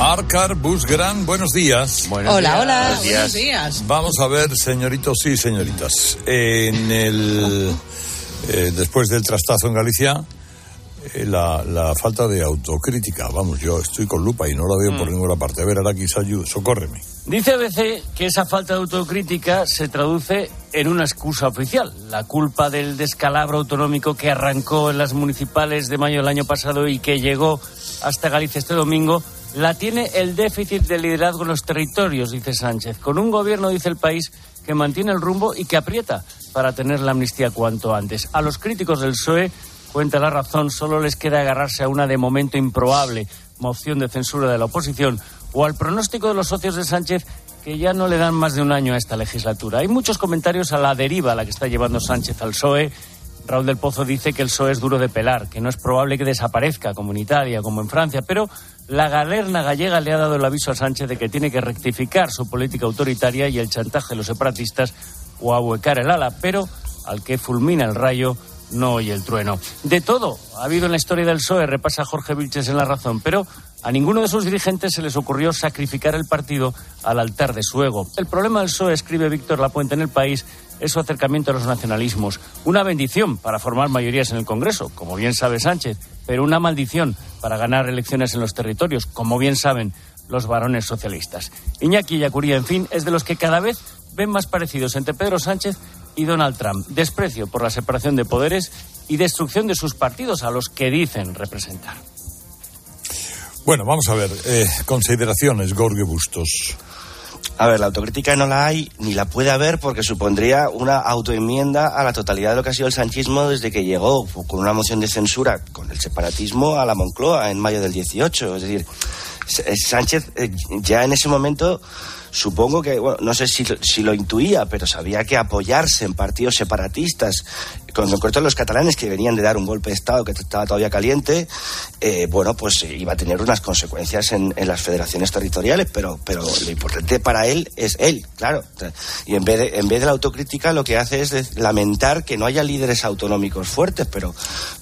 Arcar Busgran, buenos días. Hola, hola. Buenos días. Vamos a ver, señoritos y señoritas. En el eh, después del trastazo en Galicia, eh, la, la falta de autocrítica. Vamos, yo estoy con lupa y no la veo por ninguna parte. A ver, ahora quizá ayuda, socórreme. Dice ABC que esa falta de autocrítica se traduce en una excusa oficial. La culpa del descalabro autonómico que arrancó en las municipales de mayo del año pasado y que llegó hasta Galicia este domingo la tiene el déficit de liderazgo en los territorios, dice Sánchez, con un gobierno, dice el país, que mantiene el rumbo y que aprieta para tener la amnistía cuanto antes. A los críticos del PSOE, cuenta la razón, solo les queda agarrarse a una de momento improbable moción de censura de la oposición o al pronóstico de los socios de Sánchez que ya no le dan más de un año a esta legislatura. Hay muchos comentarios a la deriva a la que está llevando Sánchez al PSOE. Raúl del Pozo dice que el PSOE es duro de pelar, que no es probable que desaparezca como en Italia, como en Francia, pero la galerna gallega le ha dado el aviso a Sánchez de que tiene que rectificar su política autoritaria y el chantaje de los separatistas o ahuecar el ala, pero al que fulmina el rayo no oye el trueno. De todo ha habido en la historia del PSOE, repasa Jorge Vilches en La Razón, pero a ninguno de sus dirigentes se les ocurrió sacrificar el partido al altar de su ego. El problema del PSOE, escribe Víctor Lapuente en El País, es su acercamiento a los nacionalismos. Una bendición para formar mayorías en el Congreso, como bien sabe Sánchez, pero una maldición para ganar elecciones en los territorios, como bien saben los varones socialistas. Iñaki Yacuría, en fin, es de los que cada vez ven más parecidos entre Pedro Sánchez y Donald Trump. Desprecio por la separación de poderes y destrucción de sus partidos a los que dicen representar. Bueno, vamos a ver. Eh, consideraciones, Gorge Bustos. A ver, la autocrítica no la hay ni la puede haber porque supondría una autoenmienda a la totalidad de lo que ha sido el sanchismo desde que llegó con una moción de censura con el separatismo a la Moncloa en mayo del 18. Es decir, Sánchez ya en ese momento supongo que, bueno, no sé si, si lo intuía, pero sabía que apoyarse en partidos separatistas, con concreto los catalanes que venían de dar un golpe de Estado que estaba todavía caliente, eh, bueno, pues iba a tener unas consecuencias en, en, las federaciones territoriales, pero, pero lo importante para él es él, claro. Y en vez, de, en vez de la autocrítica lo que hace es lamentar que no haya líderes autonómicos fuertes, pero,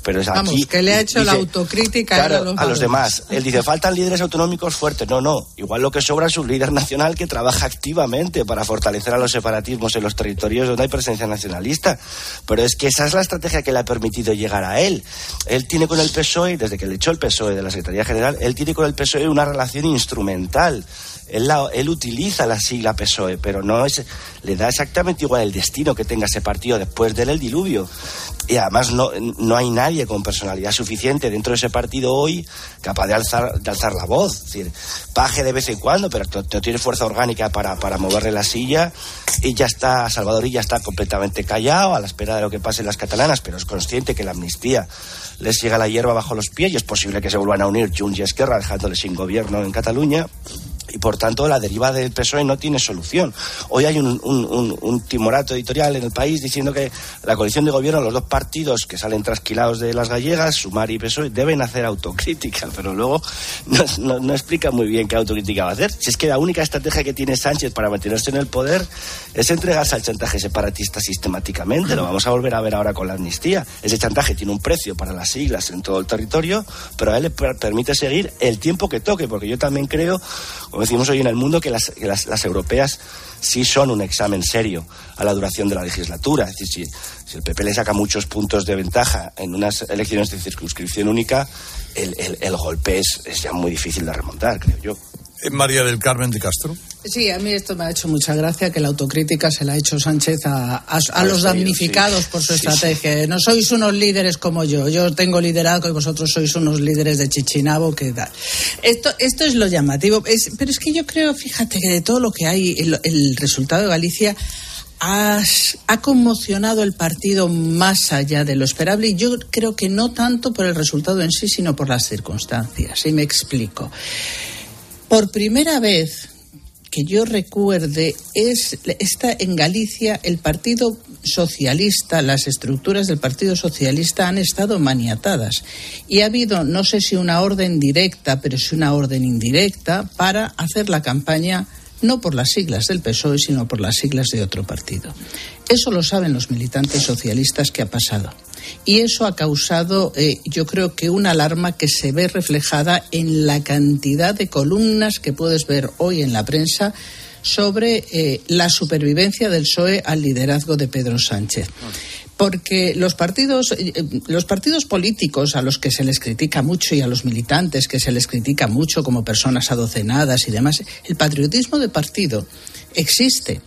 pero es Vamos, aquí... que le ha hecho dice, la autocrítica claro, a, los, a los demás. Él dice, faltan líderes autonómicos fuertes. No, no. Igual lo que sobra es un líder nacional que trabaja activamente para fortalecer a los separatismos en los territorios donde hay presencia nacionalista. Pero es que esa es la estrategia que le ha permitido llegar a él. Él tiene con el PSOE, desde que le echó el PSOE de la Secretaría General, él tiene con el PSOE una relación instrumental. Él, utiliza la sigla PSOE, pero no es, le da exactamente igual el destino que tenga ese partido después de él el diluvio. Y además no, no hay nadie con personalidad suficiente dentro de ese partido hoy capaz de alzar, de alzar la voz. Paje de vez en cuando, pero no, tiene fuerza orgánica para, para, moverle la silla. Y ya está, Salvador y ya está completamente callado a la espera de lo que pase en las catalanas, pero es consciente que la amnistía les llega la hierba bajo los pies y es posible que se vuelvan a unir Junts y Esquerra dejándole sin gobierno en Cataluña y por tanto la deriva del PSOE no tiene solución. Hoy hay un, un, un, un, timorato editorial en el país diciendo que la coalición de gobierno, los dos partidos que salen trasquilados de las gallegas, Sumar y PSOE, deben hacer autocrítica, <laughs> pero luego no, explica muy bien qué autocrítica va a hacer. Si es que la única estrategia que tiene Sánchez para mantenerse en el poder es entregarse al chantaje separatista sistemáticamente. Lo vamos a volver a ver ahora con la amnistía. Ese chantaje tiene un precio para las siglas en todo el territorio, pero a él le permite seguir el tiempo que toque, porque yo también creo como decimos hoy en el mundo, que las, que las, europeas sí son un examen serio a la duración de la legislatura. Es decir, si, si, el PP le saca muchos puntos de ventaja en unas elecciones de circunscripción única, el, el, el golpe es, es, ya muy difícil de remontar, creo yo. María del Carmen de Castro. Sí, a mí esto me ha hecho mucha gracia que la autocrítica se la ha hecho Sánchez a, a, a los damnificados sí. por su sí, estrategia. Sí. No sois unos líderes como yo. Yo tengo liderazgo y vosotros sois unos líderes de Chichinabo que da. Esto, esto es lo llamativo. Es, pero es que yo creo, fíjate, que de todo lo que hay, el, el resultado de Galicia has, ha conmocionado el partido más allá de lo esperable y yo creo que no tanto por el resultado en sí, sino por las circunstancias. Y me explico. Por primera vez que yo recuerde es está en Galicia el Partido Socialista, las estructuras del Partido Socialista han estado maniatadas y ha habido no sé si una orden directa, pero sí una orden indirecta para hacer la campaña no por las siglas del PSOE, sino por las siglas de otro partido. Eso lo saben los militantes socialistas que ha pasado. Y eso ha causado, eh, yo creo que una alarma que se ve reflejada en la cantidad de columnas que puedes ver hoy en la prensa sobre eh, la supervivencia del PSOE al liderazgo de Pedro Sánchez. Porque los partidos, eh, los partidos políticos a los que se les critica mucho y a los militantes que se les critica mucho como personas adocenadas y demás, el patriotismo de partido existe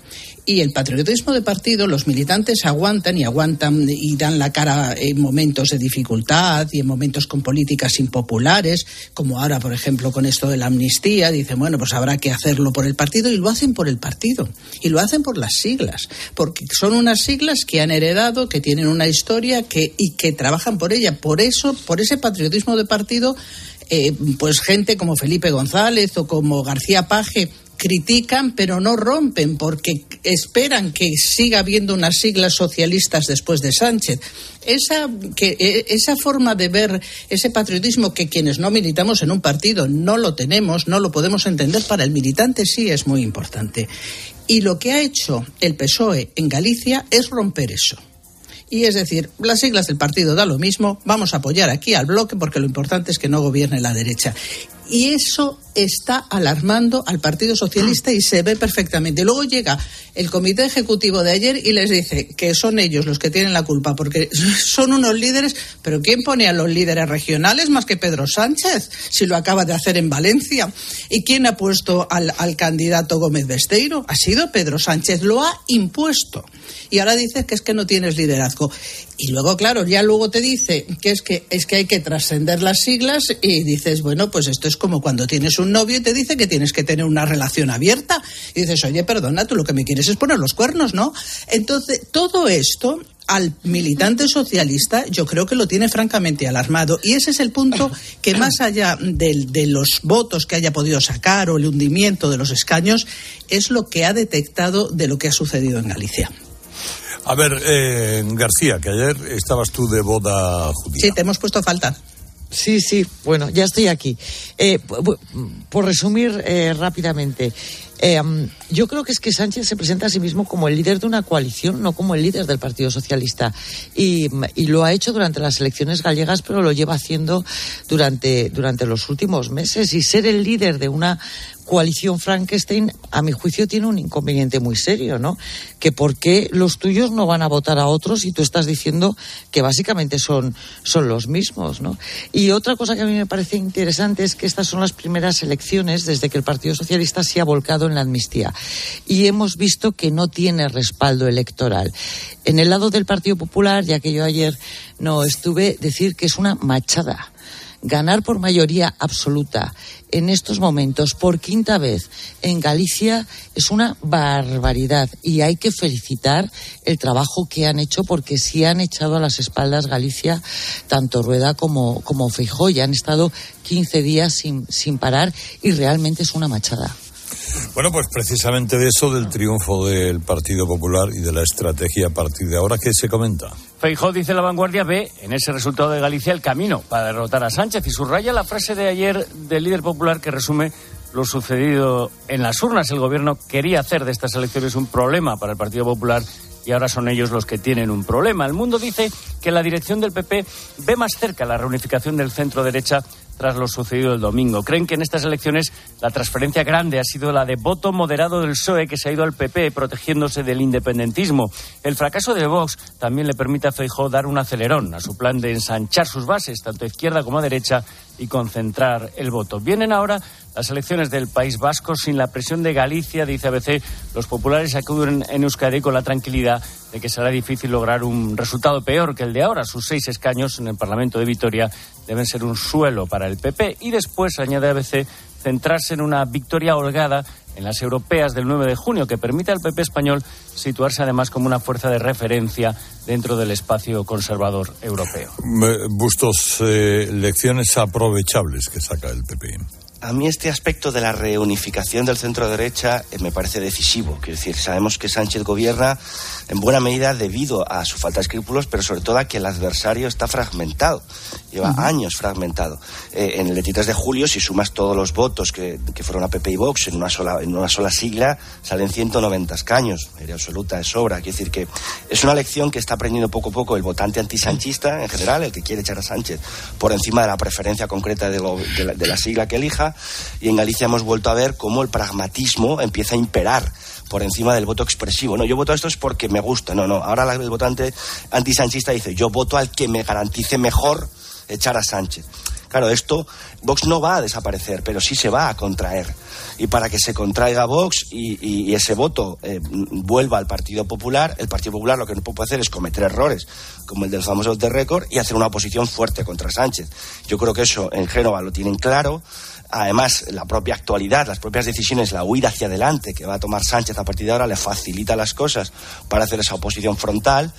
y el patriotismo de partido, los militantes aguantan y aguantan y dan la cara en momentos de dificultad y en momentos con políticas impopulares, como ahora, por ejemplo, con esto de la amnistía, dicen, bueno, pues habrá que hacerlo por el partido y lo hacen por el partido y lo hacen por las siglas, porque son unas siglas que han heredado, que tienen una historia que, y que trabajan por ella. Por eso, por ese patriotismo de partido, eh, pues gente como Felipe González o como García Paje, critican pero no rompen porque esperan que siga habiendo unas siglas socialistas después de Sánchez. Esa, que, esa forma de ver ese patriotismo que quienes no militamos en un partido no lo tenemos, no lo podemos entender, para el militante sí es muy importante. Y lo que ha hecho el PSOE en Galicia es romper eso. Y es decir, las siglas del partido da lo mismo, vamos a apoyar aquí al bloque porque lo importante es que no gobierne la derecha. Y eso está alarmando al Partido Socialista y se ve perfectamente. Luego llega el comité ejecutivo de ayer y les dice que son ellos los que tienen la culpa porque <laughs> son unos líderes, pero ¿quién pone a los líderes regionales más que Pedro Sánchez? Si lo acaba de hacer en Valencia. ¿Y quién ha puesto al, al candidato Gómez Besteiro? Ha sido Pedro Sánchez, lo ha impuesto. Y ahora dices que es que no tienes liderazgo. Y luego, claro, ya luego te dice que es que, es que hay que trascender las siglas y dices, bueno, pues esto es como cuando tienes un novio y te dice que tienes que tener una relación abierta. Y dices, oye, perdona, tú lo que me quieres es poner los cuernos, ¿no? Entonces, todo esto al militante socialista yo creo que lo tiene francamente alarmado. Y ese es el punto que más allá de, de, los votos que haya podido sacar o el hundimiento de los escaños, es lo que ha detectado de lo que ha sucedido en Galicia. A ver, eh, García, que ayer estabas tú de boda judía. Sí, te hemos puesto falta. Sí, sí, bueno, ya estoy aquí. Eh, por resumir eh, rápidamente, eh, yo creo que es que Sánchez se presenta a sí mismo como el líder de una coalición, no como el líder del Partido Socialista. Y, y, lo ha hecho durante las elecciones gallegas, pero lo lleva haciendo durante, durante los últimos meses. Y ser el líder de una coalición Frankenstein, a mi juicio, tiene un inconveniente muy serio, ¿no? Que por qué los tuyos no van a votar a otros y tú estás diciendo que básicamente son, son los mismos, ¿no? Y otra cosa que a mí me parece interesante es que estas son las primeras elecciones desde que el Partido Socialista se ha volcado en la amnistía. Y hemos visto que no tiene respaldo electoral. En el lado del Partido Popular, ya que yo ayer no estuve, decir que es una machada ganar por mayoría absoluta en estos momentos por quinta vez en Galicia es una barbaridad y hay que felicitar el trabajo que han hecho porque sí han echado a las espaldas Galicia tanto Rueda como, como Feijó y han estado 15 días sin, sin parar y realmente es una machada. Bueno, pues precisamente de eso, del triunfo del Partido Popular y de la estrategia a partir de ahora, ¿qué se comenta? Feijó, dice la vanguardia, ve en ese resultado de Galicia el camino para derrotar a Sánchez y subraya la frase de ayer del líder popular que resume lo sucedido en las urnas. El gobierno quería hacer de estas elecciones un problema para el Partido Popular y ahora son ellos los que tienen un problema. El mundo dice que la dirección del PP ve más cerca la reunificación del centro derecha tras lo sucedido el domingo. Creen que en estas elecciones la transferencia grande ha sido la de voto moderado del PSOE que se ha ido al PP protegiéndose del independentismo. El fracaso de Vox también le permite a Feijóo dar un acelerón a su plan de ensanchar sus bases, tanto a izquierda como a derecha, y concentrar el voto. Vienen ahora las elecciones del País Vasco sin la presión de Galicia, dice ABC. Los populares acuden en Euskadi con la tranquilidad de que será difícil lograr un resultado peor que el de ahora. Sus seis escaños en el Parlamento de Vitoria deben ser un suelo para el PP. Y después, añade ABC, centrarse en una victoria holgada en las europeas del 9 de junio, que permite al PP español situarse además como una fuerza de referencia dentro del espacio conservador europeo. Bustos, eh, lecciones aprovechables que saca el PP. A mí este aspecto de la reunificación del centro derecha eh, me parece decisivo. Quiero decir, sabemos que Sánchez gobierna en buena medida debido a su falta de escrúpulos, pero sobre todo a que el adversario está fragmentado. Lleva años fragmentado. Eh, en el 23 de julio, si sumas todos los votos que, que, fueron a PP y Vox en una sola, en una sola sigla, salen 190 escaños. Mayoría absoluta de sobra. Quiero decir que es una lección que está aprendiendo poco a poco el votante antisanchista en general, el que quiere echar a Sánchez por encima de la preferencia concreta de, lo, de, la, de la sigla que elija y en Galicia hemos vuelto a ver cómo el pragmatismo empieza a imperar por encima del voto expresivo. No, yo voto a esto es porque me gusta. No, no. Ahora el votante antisanchista dice, yo voto al que me garantice mejor echar a Sánchez. Claro, esto, Vox no va a desaparecer, pero sí se va a contraer. Y para que se contraiga Vox y ese voto eh, vuelva al Partido Popular, el Partido Popular lo que no puede hacer es cometer errores, como el del famoso de récord, y hacer una oposición fuerte contra Sánchez. Yo creo que eso en Génova lo tienen claro. Además, la propia actualidad, las propias decisiones, la huida hacia adelante que va a tomar Sánchez a partir de ahora le facilita las cosas para hacer esa oposición frontal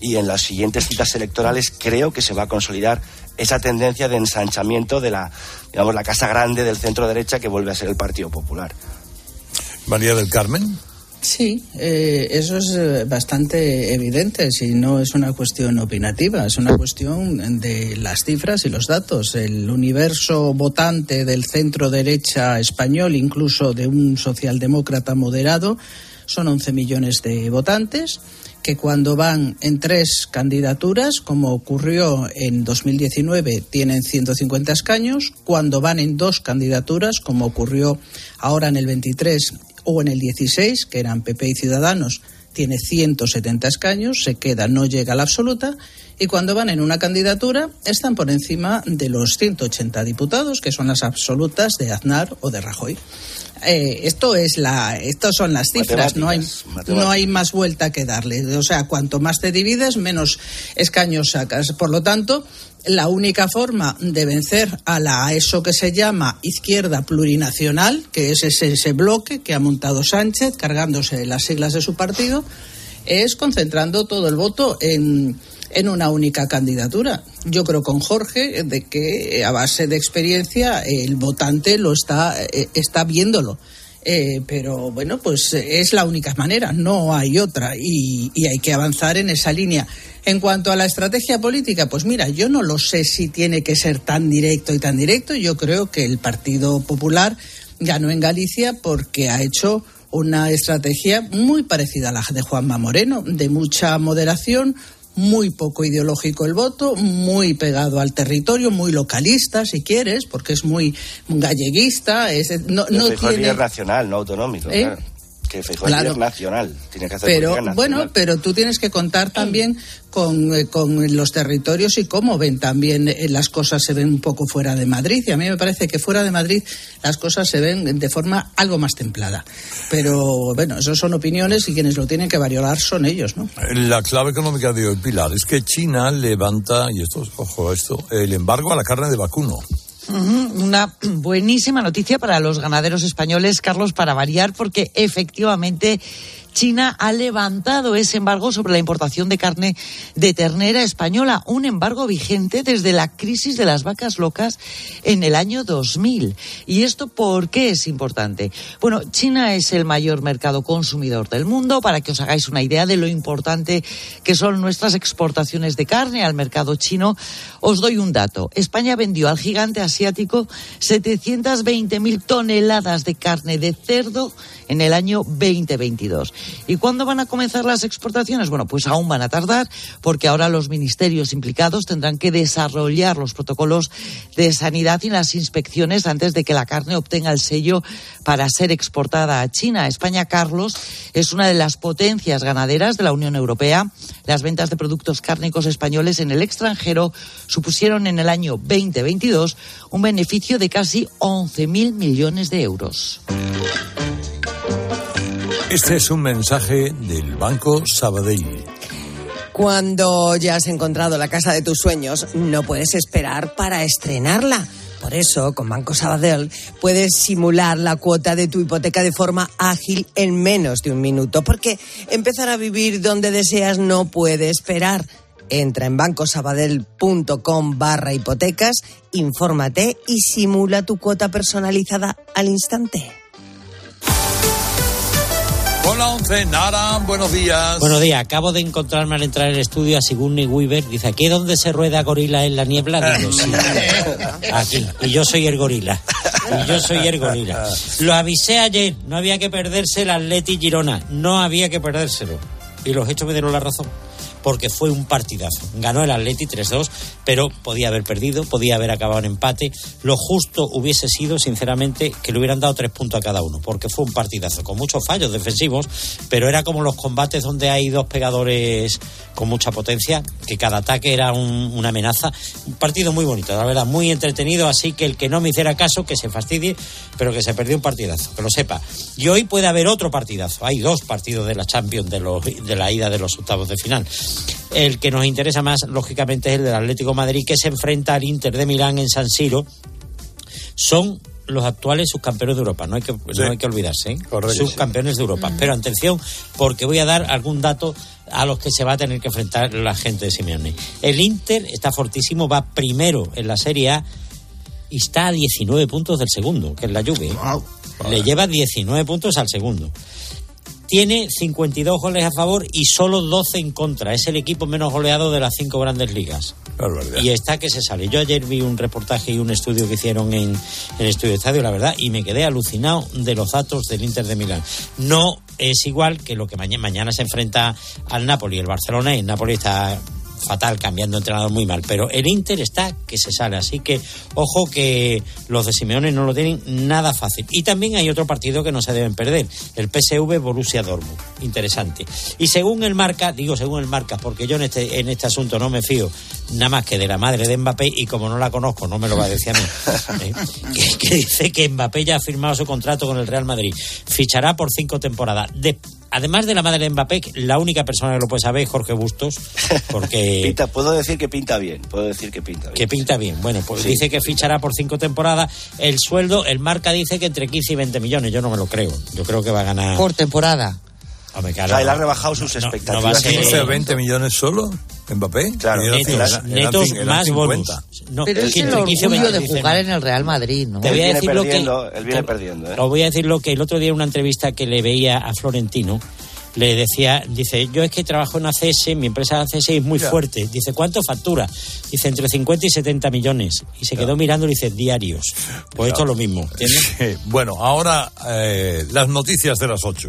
y en las siguientes citas electorales creo que se va a consolidar esa tendencia de ensanchamiento de la, digamos, la casa grande del centro derecha que vuelve a ser el Partido Popular. María del Carmen. Sí, eh, eso es bastante evidente, si no es una cuestión opinativa, es una cuestión de las cifras y los datos. El universo votante del centro derecha español, incluso de un socialdemócrata moderado, son 11 millones de votantes que cuando van en tres candidaturas, como ocurrió en 2019, tienen 150 escaños, cuando van en dos candidaturas, como ocurrió ahora en el 23 o en el 16, que eran PP y Ciudadanos, tiene 170 escaños, se queda, no llega a la absoluta, y cuando van en una candidatura están por encima de los 180 diputados, que son las absolutas de Aznar o de Rajoy. Eh, esto es la, estas son las cifras, no hay, no hay más vuelta que darle. O sea, cuanto más te divides, menos escaños sacas. Por lo tanto, la única forma de vencer a la eso que se llama izquierda plurinacional, que es ese, ese bloque que ha montado Sánchez, cargándose las siglas de su partido, es concentrando todo el voto en, en una única candidatura. Yo creo con Jorge de que a base de experiencia el votante lo está, eh, está viéndolo. Eh, pero bueno, pues es la única manera, no hay otra y, y, hay que avanzar en esa línea. En cuanto a la estrategia política, pues mira, yo no lo sé si tiene que ser tan directo y tan directo. Yo creo que el Partido Popular ganó en Galicia porque ha hecho una estrategia muy parecida a la de Juanma Moreno, de mucha moderación, muy poco ideológico el voto, muy pegado al territorio, muy localista, si quieres, porque es muy galleguista. Es, no, no tiene... nacional, no autonómico. ¿Eh? Claro. Que Feijóo claro. es nacional, tiene que hacer pero nacional. bueno, pero tú tienes que contar también con, eh, con, los territorios y cómo ven también eh, las cosas se ven un poco fuera de Madrid y a mí me parece que fuera de Madrid las cosas se ven de forma algo más templada. Pero bueno, eso son opiniones y quienes lo tienen que valorar son ellos, ¿no? La clave económica de hoy, Pilar, es que China levanta, y esto, ojo, esto, el embargo a la carne de vacuno. Una buenísima noticia para los ganaderos españoles, Carlos, para variar, porque efectivamente China ha levantado ese embargo sobre la importación de carne de ternera española, un embargo vigente desde la crisis de las vacas locas en el año 2000. ¿Y esto por qué es importante? Bueno, China es el mayor mercado consumidor del mundo, para que os hagáis una idea de lo importante que son nuestras exportaciones de carne al mercado chino. Os doy un dato. España vendió al gigante asiático 720.000 toneladas de carne de cerdo en el año 2022. ¿Y cuándo van a comenzar las exportaciones? Bueno, pues aún van a tardar porque ahora los ministerios implicados tendrán que desarrollar los protocolos de sanidad y las inspecciones antes de que la carne obtenga el sello para ser exportada a China. España, Carlos, es una de las potencias ganaderas de la Unión Europea. Las ventas de productos cárnicos españoles en el extranjero supusieron en el año 2022 un beneficio de casi 11.000 millones de euros. Este es un mensaje del Banco Sabadell. Cuando ya has encontrado la casa de tus sueños, no puedes esperar para estrenarla. Por eso, con Banco Sabadell puedes simular la cuota de tu hipoteca de forma ágil en menos de un minuto, porque empezar a vivir donde deseas no puede esperar. Entra en bancosabadell.com barra hipotecas, infórmate y simula tu cuota personalizada al instante. Nara, buenos días. Buenos días, acabo de encontrarme al entrar al estudio a Sigourney Weaver. Dice, ¿aquí es donde se rueda gorila en la niebla? Digo, <laughs> sí. Aquí. Y yo soy el gorila. Y yo soy el gorila. Lo avisé ayer, no había que perderse el Atleti Girona. No había que perdérselo. Y los hechos me dieron la razón porque fue un partidazo. Ganó el Atleti 3-2, pero podía haber perdido, podía haber acabado en empate. Lo justo hubiese sido, sinceramente, que le hubieran dado tres puntos a cada uno, porque fue un partidazo con muchos fallos defensivos, pero era como los combates donde hay dos pegadores con mucha potencia, que cada ataque era un, una amenaza. Un partido muy bonito, la verdad, muy entretenido, así que el que no me hiciera caso, que se fastidie, pero que se perdió un partidazo, que lo sepa. Y hoy puede haber otro partidazo. Hay dos partidos de la Champions de, los, de la ida de los octavos de final. El que nos interesa más, lógicamente, es el del Atlético de Madrid, que se enfrenta al Inter de Milán en San Siro. Son los actuales subcampeones de Europa, no hay que, Sí. no hay que olvidarse, ¿eh? Correcto. subcampeones de Europa. Pero atención, porque voy a dar algún dato a los que se va a tener que enfrentar la gente de Simeone. El Inter está fortísimo, va primero en la Serie A y está a 19 puntos del segundo, que es la Juve. ¿eh? Le lleva 19 puntos al segundo. Tiene 52 goles a favor y solo 12 en contra. Es el equipo menos goleado de las cinco grandes ligas. Y está que se sale. Yo ayer vi un reportaje y un estudio que hicieron en, en el estudio de estadio, la verdad, y me quedé alucinado de los datos del Inter de Milán. No es igual que lo que mañana, mañana se enfrenta al Napoli, el Barcelona, y el Napoli está fatal, cambiando entrenador muy mal. Pero el Inter está que se sale. Así que, ojo que los de Simeone no lo tienen nada fácil. Y también hay otro partido que no se deben perder. El PSV Borussia Dortmund. Interesante. Y según el marca, digo según el marca, porque yo en este, en este asunto no me fío nada más que de la madre de Mbappé y como no la conozco, no me lo va a decir a mí. <laughs> ¿eh? que, que dice que Mbappé ya ha firmado su contrato con el Real Madrid. Fichará por cinco temporadas. De- además de la madre de Mbappé, la única persona que lo puede saber es Jorge Bustos, porque <laughs> Pinta, puedo decir que pinta bien, puedo decir que pinta bien. que pinta bien. Bueno, pues Sí. dice que fichará por cinco temporadas. El sueldo, el marca dice que entre 15 y 20 millones. Yo no me lo creo. Yo creo que va a ganar. Por temporada. O sea, él ha rebajado sus expectativas. va a ser 15 o 20 millones solo, Mbappé. Claro, netos, netos más bonus. No, Pero es el orgullo de jugar en el Real Madrid, ¿no? Te voy a decir lo que... Él viene perdiendo, ¿eh? Os voy a decir lo que el otro día en una entrevista que le veía a Florentino, le decía, dice, yo es que trabajo en ACS, mi empresa ACS es muy fuerte. Dice, ¿cuánto factura? Dice, entre 50 y 70 millones. Y se quedó mirando y dice, diarios. Pues esto es lo mismo. Bueno, ahora eh, las noticias de las 8.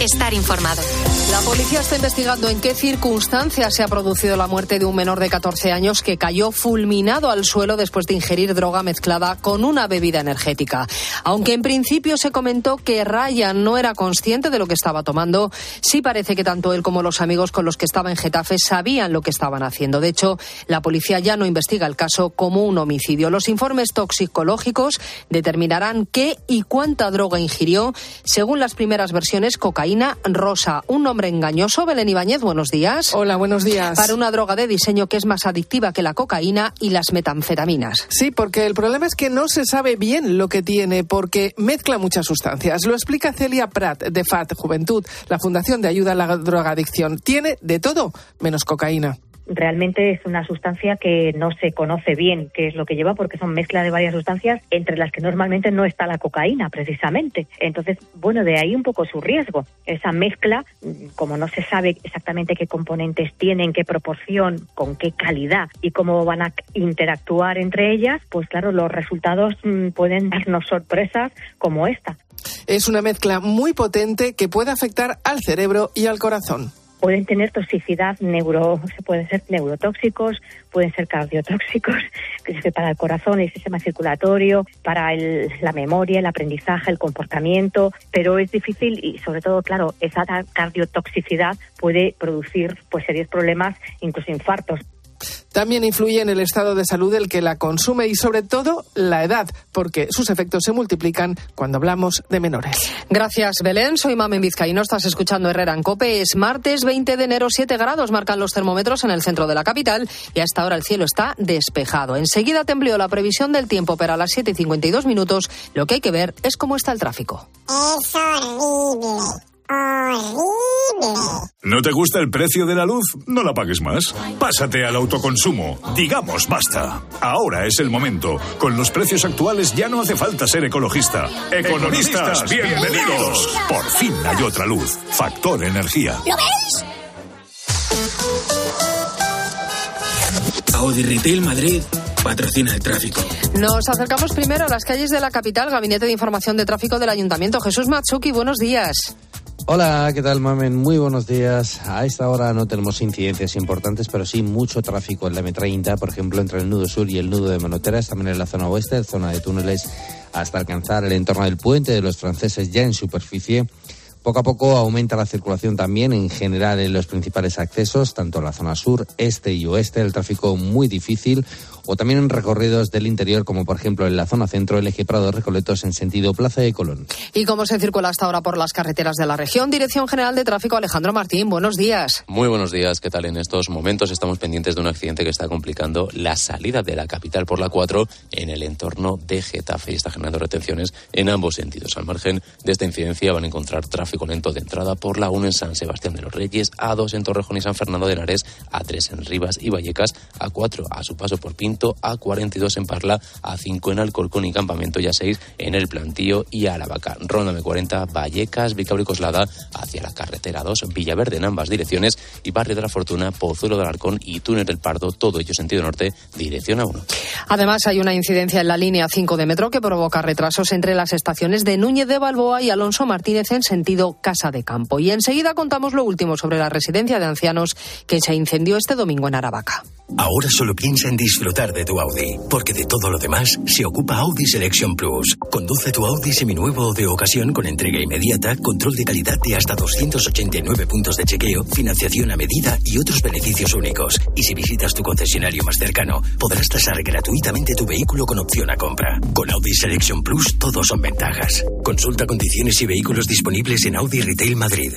Estar informado. La policía está investigando en qué circunstancias se ha producido la muerte de un menor de 14 años que cayó fulminado al suelo después de ingerir droga mezclada con una bebida energética. Aunque en principio se comentó que Ryan no era consciente de lo que estaba tomando, sí parece que tanto él como los amigos con los que estaba en Getafe sabían lo que estaban haciendo. De hecho, la policía ya no investiga el caso como un homicidio. Los informes toxicológicos determinarán qué y cuánta droga ingirió. Según las primeras versiones, cocaína rosa. Un nombre engañoso. Belén Ibáñez, buenos días. Hola, buenos días. Para una droga de diseño que es más adictiva que la cocaína y las metanfetaminas. Sí, porque el problema es que no se sabe bien lo que tiene, porque mezcla muchas sustancias. Lo explica Celia Prat, de FAT Juventud, la Fundación de Ayuda a la Drogadicción. Tiene de todo, menos cocaína realmente es una sustancia que no se conoce bien qué es lo que lleva porque son mezcla de varias sustancias entre las que normalmente no está la cocaína precisamente. Entonces, bueno, de ahí un poco su riesgo. Esa mezcla, como no se sabe exactamente qué componentes tienen, qué proporción, con qué calidad y cómo van a interactuar entre ellas, pues claro, los resultados mm, pueden darnos sorpresas como esta. Es una mezcla muy potente que puede afectar al cerebro y al corazón pueden tener toxicidad neuro, pueden ser neurotóxicos, pueden ser cardiotóxicos, <laughs> que para el corazón, el sistema circulatorio, para la memoria, el aprendizaje, el comportamiento, pero es difícil y sobre todo, claro, esa cardiotoxicidad puede producir pues serios problemas, incluso infartos. También influye en el estado de salud del que la consume y sobre todo la edad, porque sus efectos se multiplican cuando hablamos de menores. Gracias, Belén. Soy Mamen Vizcaíno. Estás escuchando Herrera en Cope. Es martes 20 de enero, 7 grados marcan los termómetros en el centro de la capital y hasta ahora el cielo está despejado. Enseguida templió la previsión del tiempo, pero a las 7 y 52 minutos lo que hay que ver es cómo está el tráfico. Es horrible. ¿No te gusta el precio de la luz? No la pagues más. Pásate al autoconsumo. Digamos basta. Ahora es el momento. Con los precios actuales ya no hace falta ser ecologista. Economistas, bienvenidos. Por fin hay otra luz. Factor energía. ¿Lo veis? Audi Retail Madrid patrocina el tráfico. Nos acercamos primero a las calles de la capital, Gabinete de Información de Tráfico del Ayuntamiento. Jesús Matsuki, buenos días. Hola, ¿qué tal, Mamen? Muy buenos días. A esta hora no tenemos incidencias importantes, pero sí mucho tráfico en la M30, por ejemplo, entre el nudo sur y el nudo de Monoteras, también en la zona oeste, zona de túneles, hasta alcanzar el entorno del puente de los franceses ya en superficie. Poco a poco aumenta la circulación también en general en los principales accesos, tanto en la zona sur, este y oeste, el tráfico muy difícil o también en recorridos del interior, como por ejemplo en la zona centro, el eje Prado Recoletos en sentido Plaza de Colón. ¿Y cómo se circula hasta ahora por las carreteras de la región? Dirección General de Tráfico, Alejandro Martín, buenos días. Muy buenos días, ¿qué tal? En estos momentos estamos pendientes de un accidente que está complicando la salida de la capital por la 4 en el entorno de Getafe y está generando retenciones en ambos sentidos. Al margen de esta incidencia van a encontrar tráfico lento de entrada por la 1 en San Sebastián de los Reyes, A2 en Torrejón y San Fernando de Henares, A3 en Rivas y Vallecas, A4 a su paso por Pinto, A42 en Parla, A5 en Alcorcón y Campamento y A6 en El Plantío y Aravaca. Ronda M40, Vallecas, Vicabricoslada, hacia la carretera 2, Villaverde en ambas direcciones y Barrio de la Fortuna, Pozuelo del Arcón y Túnel del Pardo, todo ello sentido norte, dirección a 1. Además, hay una incidencia en la línea 5 de metro que provoca retrasos entre las estaciones de Núñez de Balboa y Alonso Martínez en sentido Casa de Campo. Y enseguida contamos lo último sobre la residencia de ancianos que se incendió este domingo en Aravaca. Ahora solo piensa en disfrutar de tu Audi, porque de todo lo demás se ocupa Audi Selection Plus. Conduce tu Audi seminuevo o de ocasión con entrega inmediata, control de calidad de hasta 289 puntos de chequeo, financiación a medida y otros beneficios únicos. Y si visitas tu concesionario más cercano, podrás tasar gratuitamente tu vehículo con opción a compra. Con Audi Selection Plus todos son ventajas. Consulta condiciones y vehículos disponibles en Audi Retail Madrid.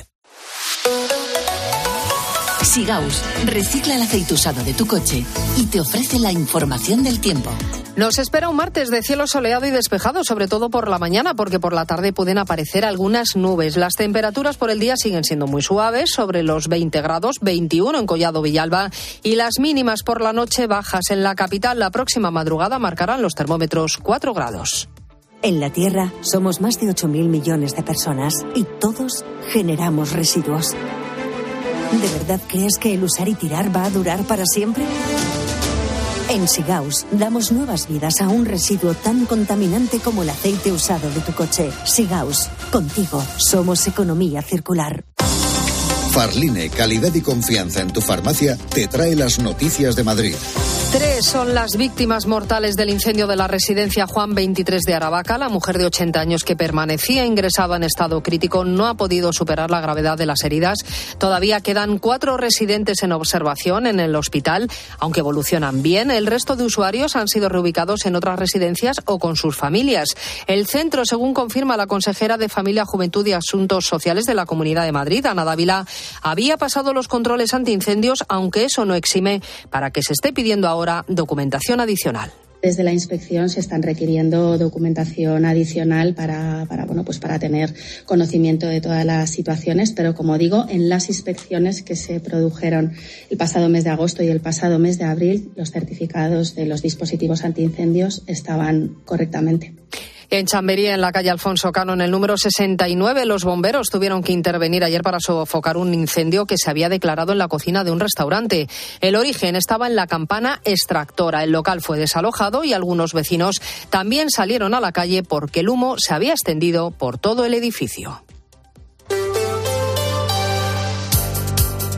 Sigaus recicla el aceite usado de tu coche y te ofrece la información del tiempo. Nos espera un martes de cielo soleado y despejado, sobre todo por la mañana, porque por la tarde pueden aparecer algunas nubes. Las temperaturas por el día siguen siendo muy suaves, sobre los 20 grados, 21 en Collado Villalba, y las mínimas por la noche bajas en la capital. La próxima madrugada marcarán los termómetros 4 grados. En la Tierra somos más de 8.000 millones de personas y todos generamos residuos. ¿De verdad crees que el usar y tirar va a durar para siempre? En Sigaus damos nuevas vidas a un residuo tan contaminante como el aceite usado de tu coche. Sigaus, contigo somos economía circular. Farline, calidad y confianza en tu farmacia, te trae las noticias de Madrid. Tres son las víctimas mortales del incendio de la residencia Juan 23 de Aravaca. La mujer de 80 años que permanecía ingresada en estado crítico no ha podido superar la gravedad de las heridas. Todavía quedan cuatro residentes en observación en el hospital, aunque evolucionan bien. El resto de usuarios han sido reubicados en otras residencias o con sus familias. El centro, según confirma la consejera de Familia, Juventud y Asuntos Sociales de la Comunidad de Madrid, Ana Dávila, había pasado los controles antiincendios, aunque eso no exime para que se esté pidiendo ahora documentación adicional. Desde la inspección se están requiriendo documentación adicional para, para, bueno, pues para tener conocimiento de todas las situaciones, pero como digo, en las inspecciones que se produjeron el pasado mes de agosto y el pasado mes de abril, los certificados de los dispositivos antiincendios estaban correctamente. En Chamberí, en la calle Alfonso Cano, en el número 69, los bomberos tuvieron que intervenir ayer para sofocar un incendio que se había declarado en la cocina de un restaurante. El origen estaba en la campana extractora. El local fue desalojado y algunos vecinos también salieron a la calle porque el humo se había extendido por todo el edificio.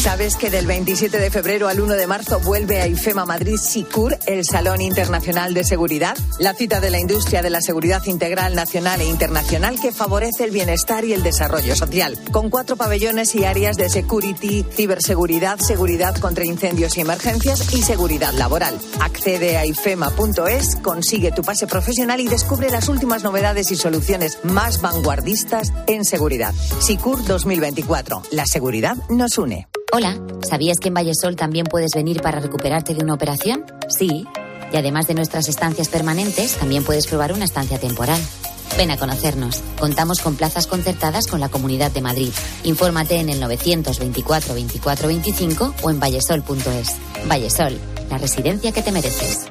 ¿Sabes que del 27 de febrero al 1 de marzo vuelve a IFEMA Madrid SICUR, el Salón Internacional de Seguridad? La cita de la industria de la seguridad integral nacional e internacional que favorece el bienestar y el desarrollo social. Con cuatro pabellones y áreas de security, ciberseguridad, seguridad contra incendios y emergencias y seguridad laboral. Accede a ifema.es, consigue tu pase profesional y descubre las últimas novedades y soluciones más vanguardistas en seguridad. SICUR 2024. La seguridad nos une. Hola, ¿sabías que en Vallesol también puedes venir para recuperarte de una operación? Sí. Y además de nuestras estancias permanentes, también puedes probar una estancia temporal. Ven a conocernos. Contamos con plazas concertadas con la Comunidad de Madrid. Infórmate en el 924 24 25 o en vallesol.es. Vallesol, la residencia que te mereces.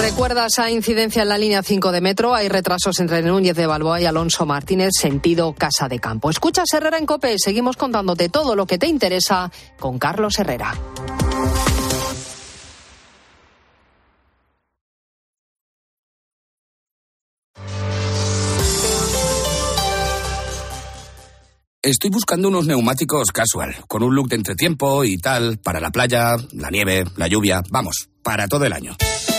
Recuerda esa incidencia en la línea 5 de metro. Hay retrasos entre Núñez de Balboa y Alonso Martínez, sentido Casa de Campo. Escuchas Herrera en Cope. Seguimos contándote todo lo que te interesa con Carlos Herrera. Estoy buscando unos neumáticos casual, con un look de entretiempo y tal, para la playa, la nieve, la lluvia, vamos, para todo el año.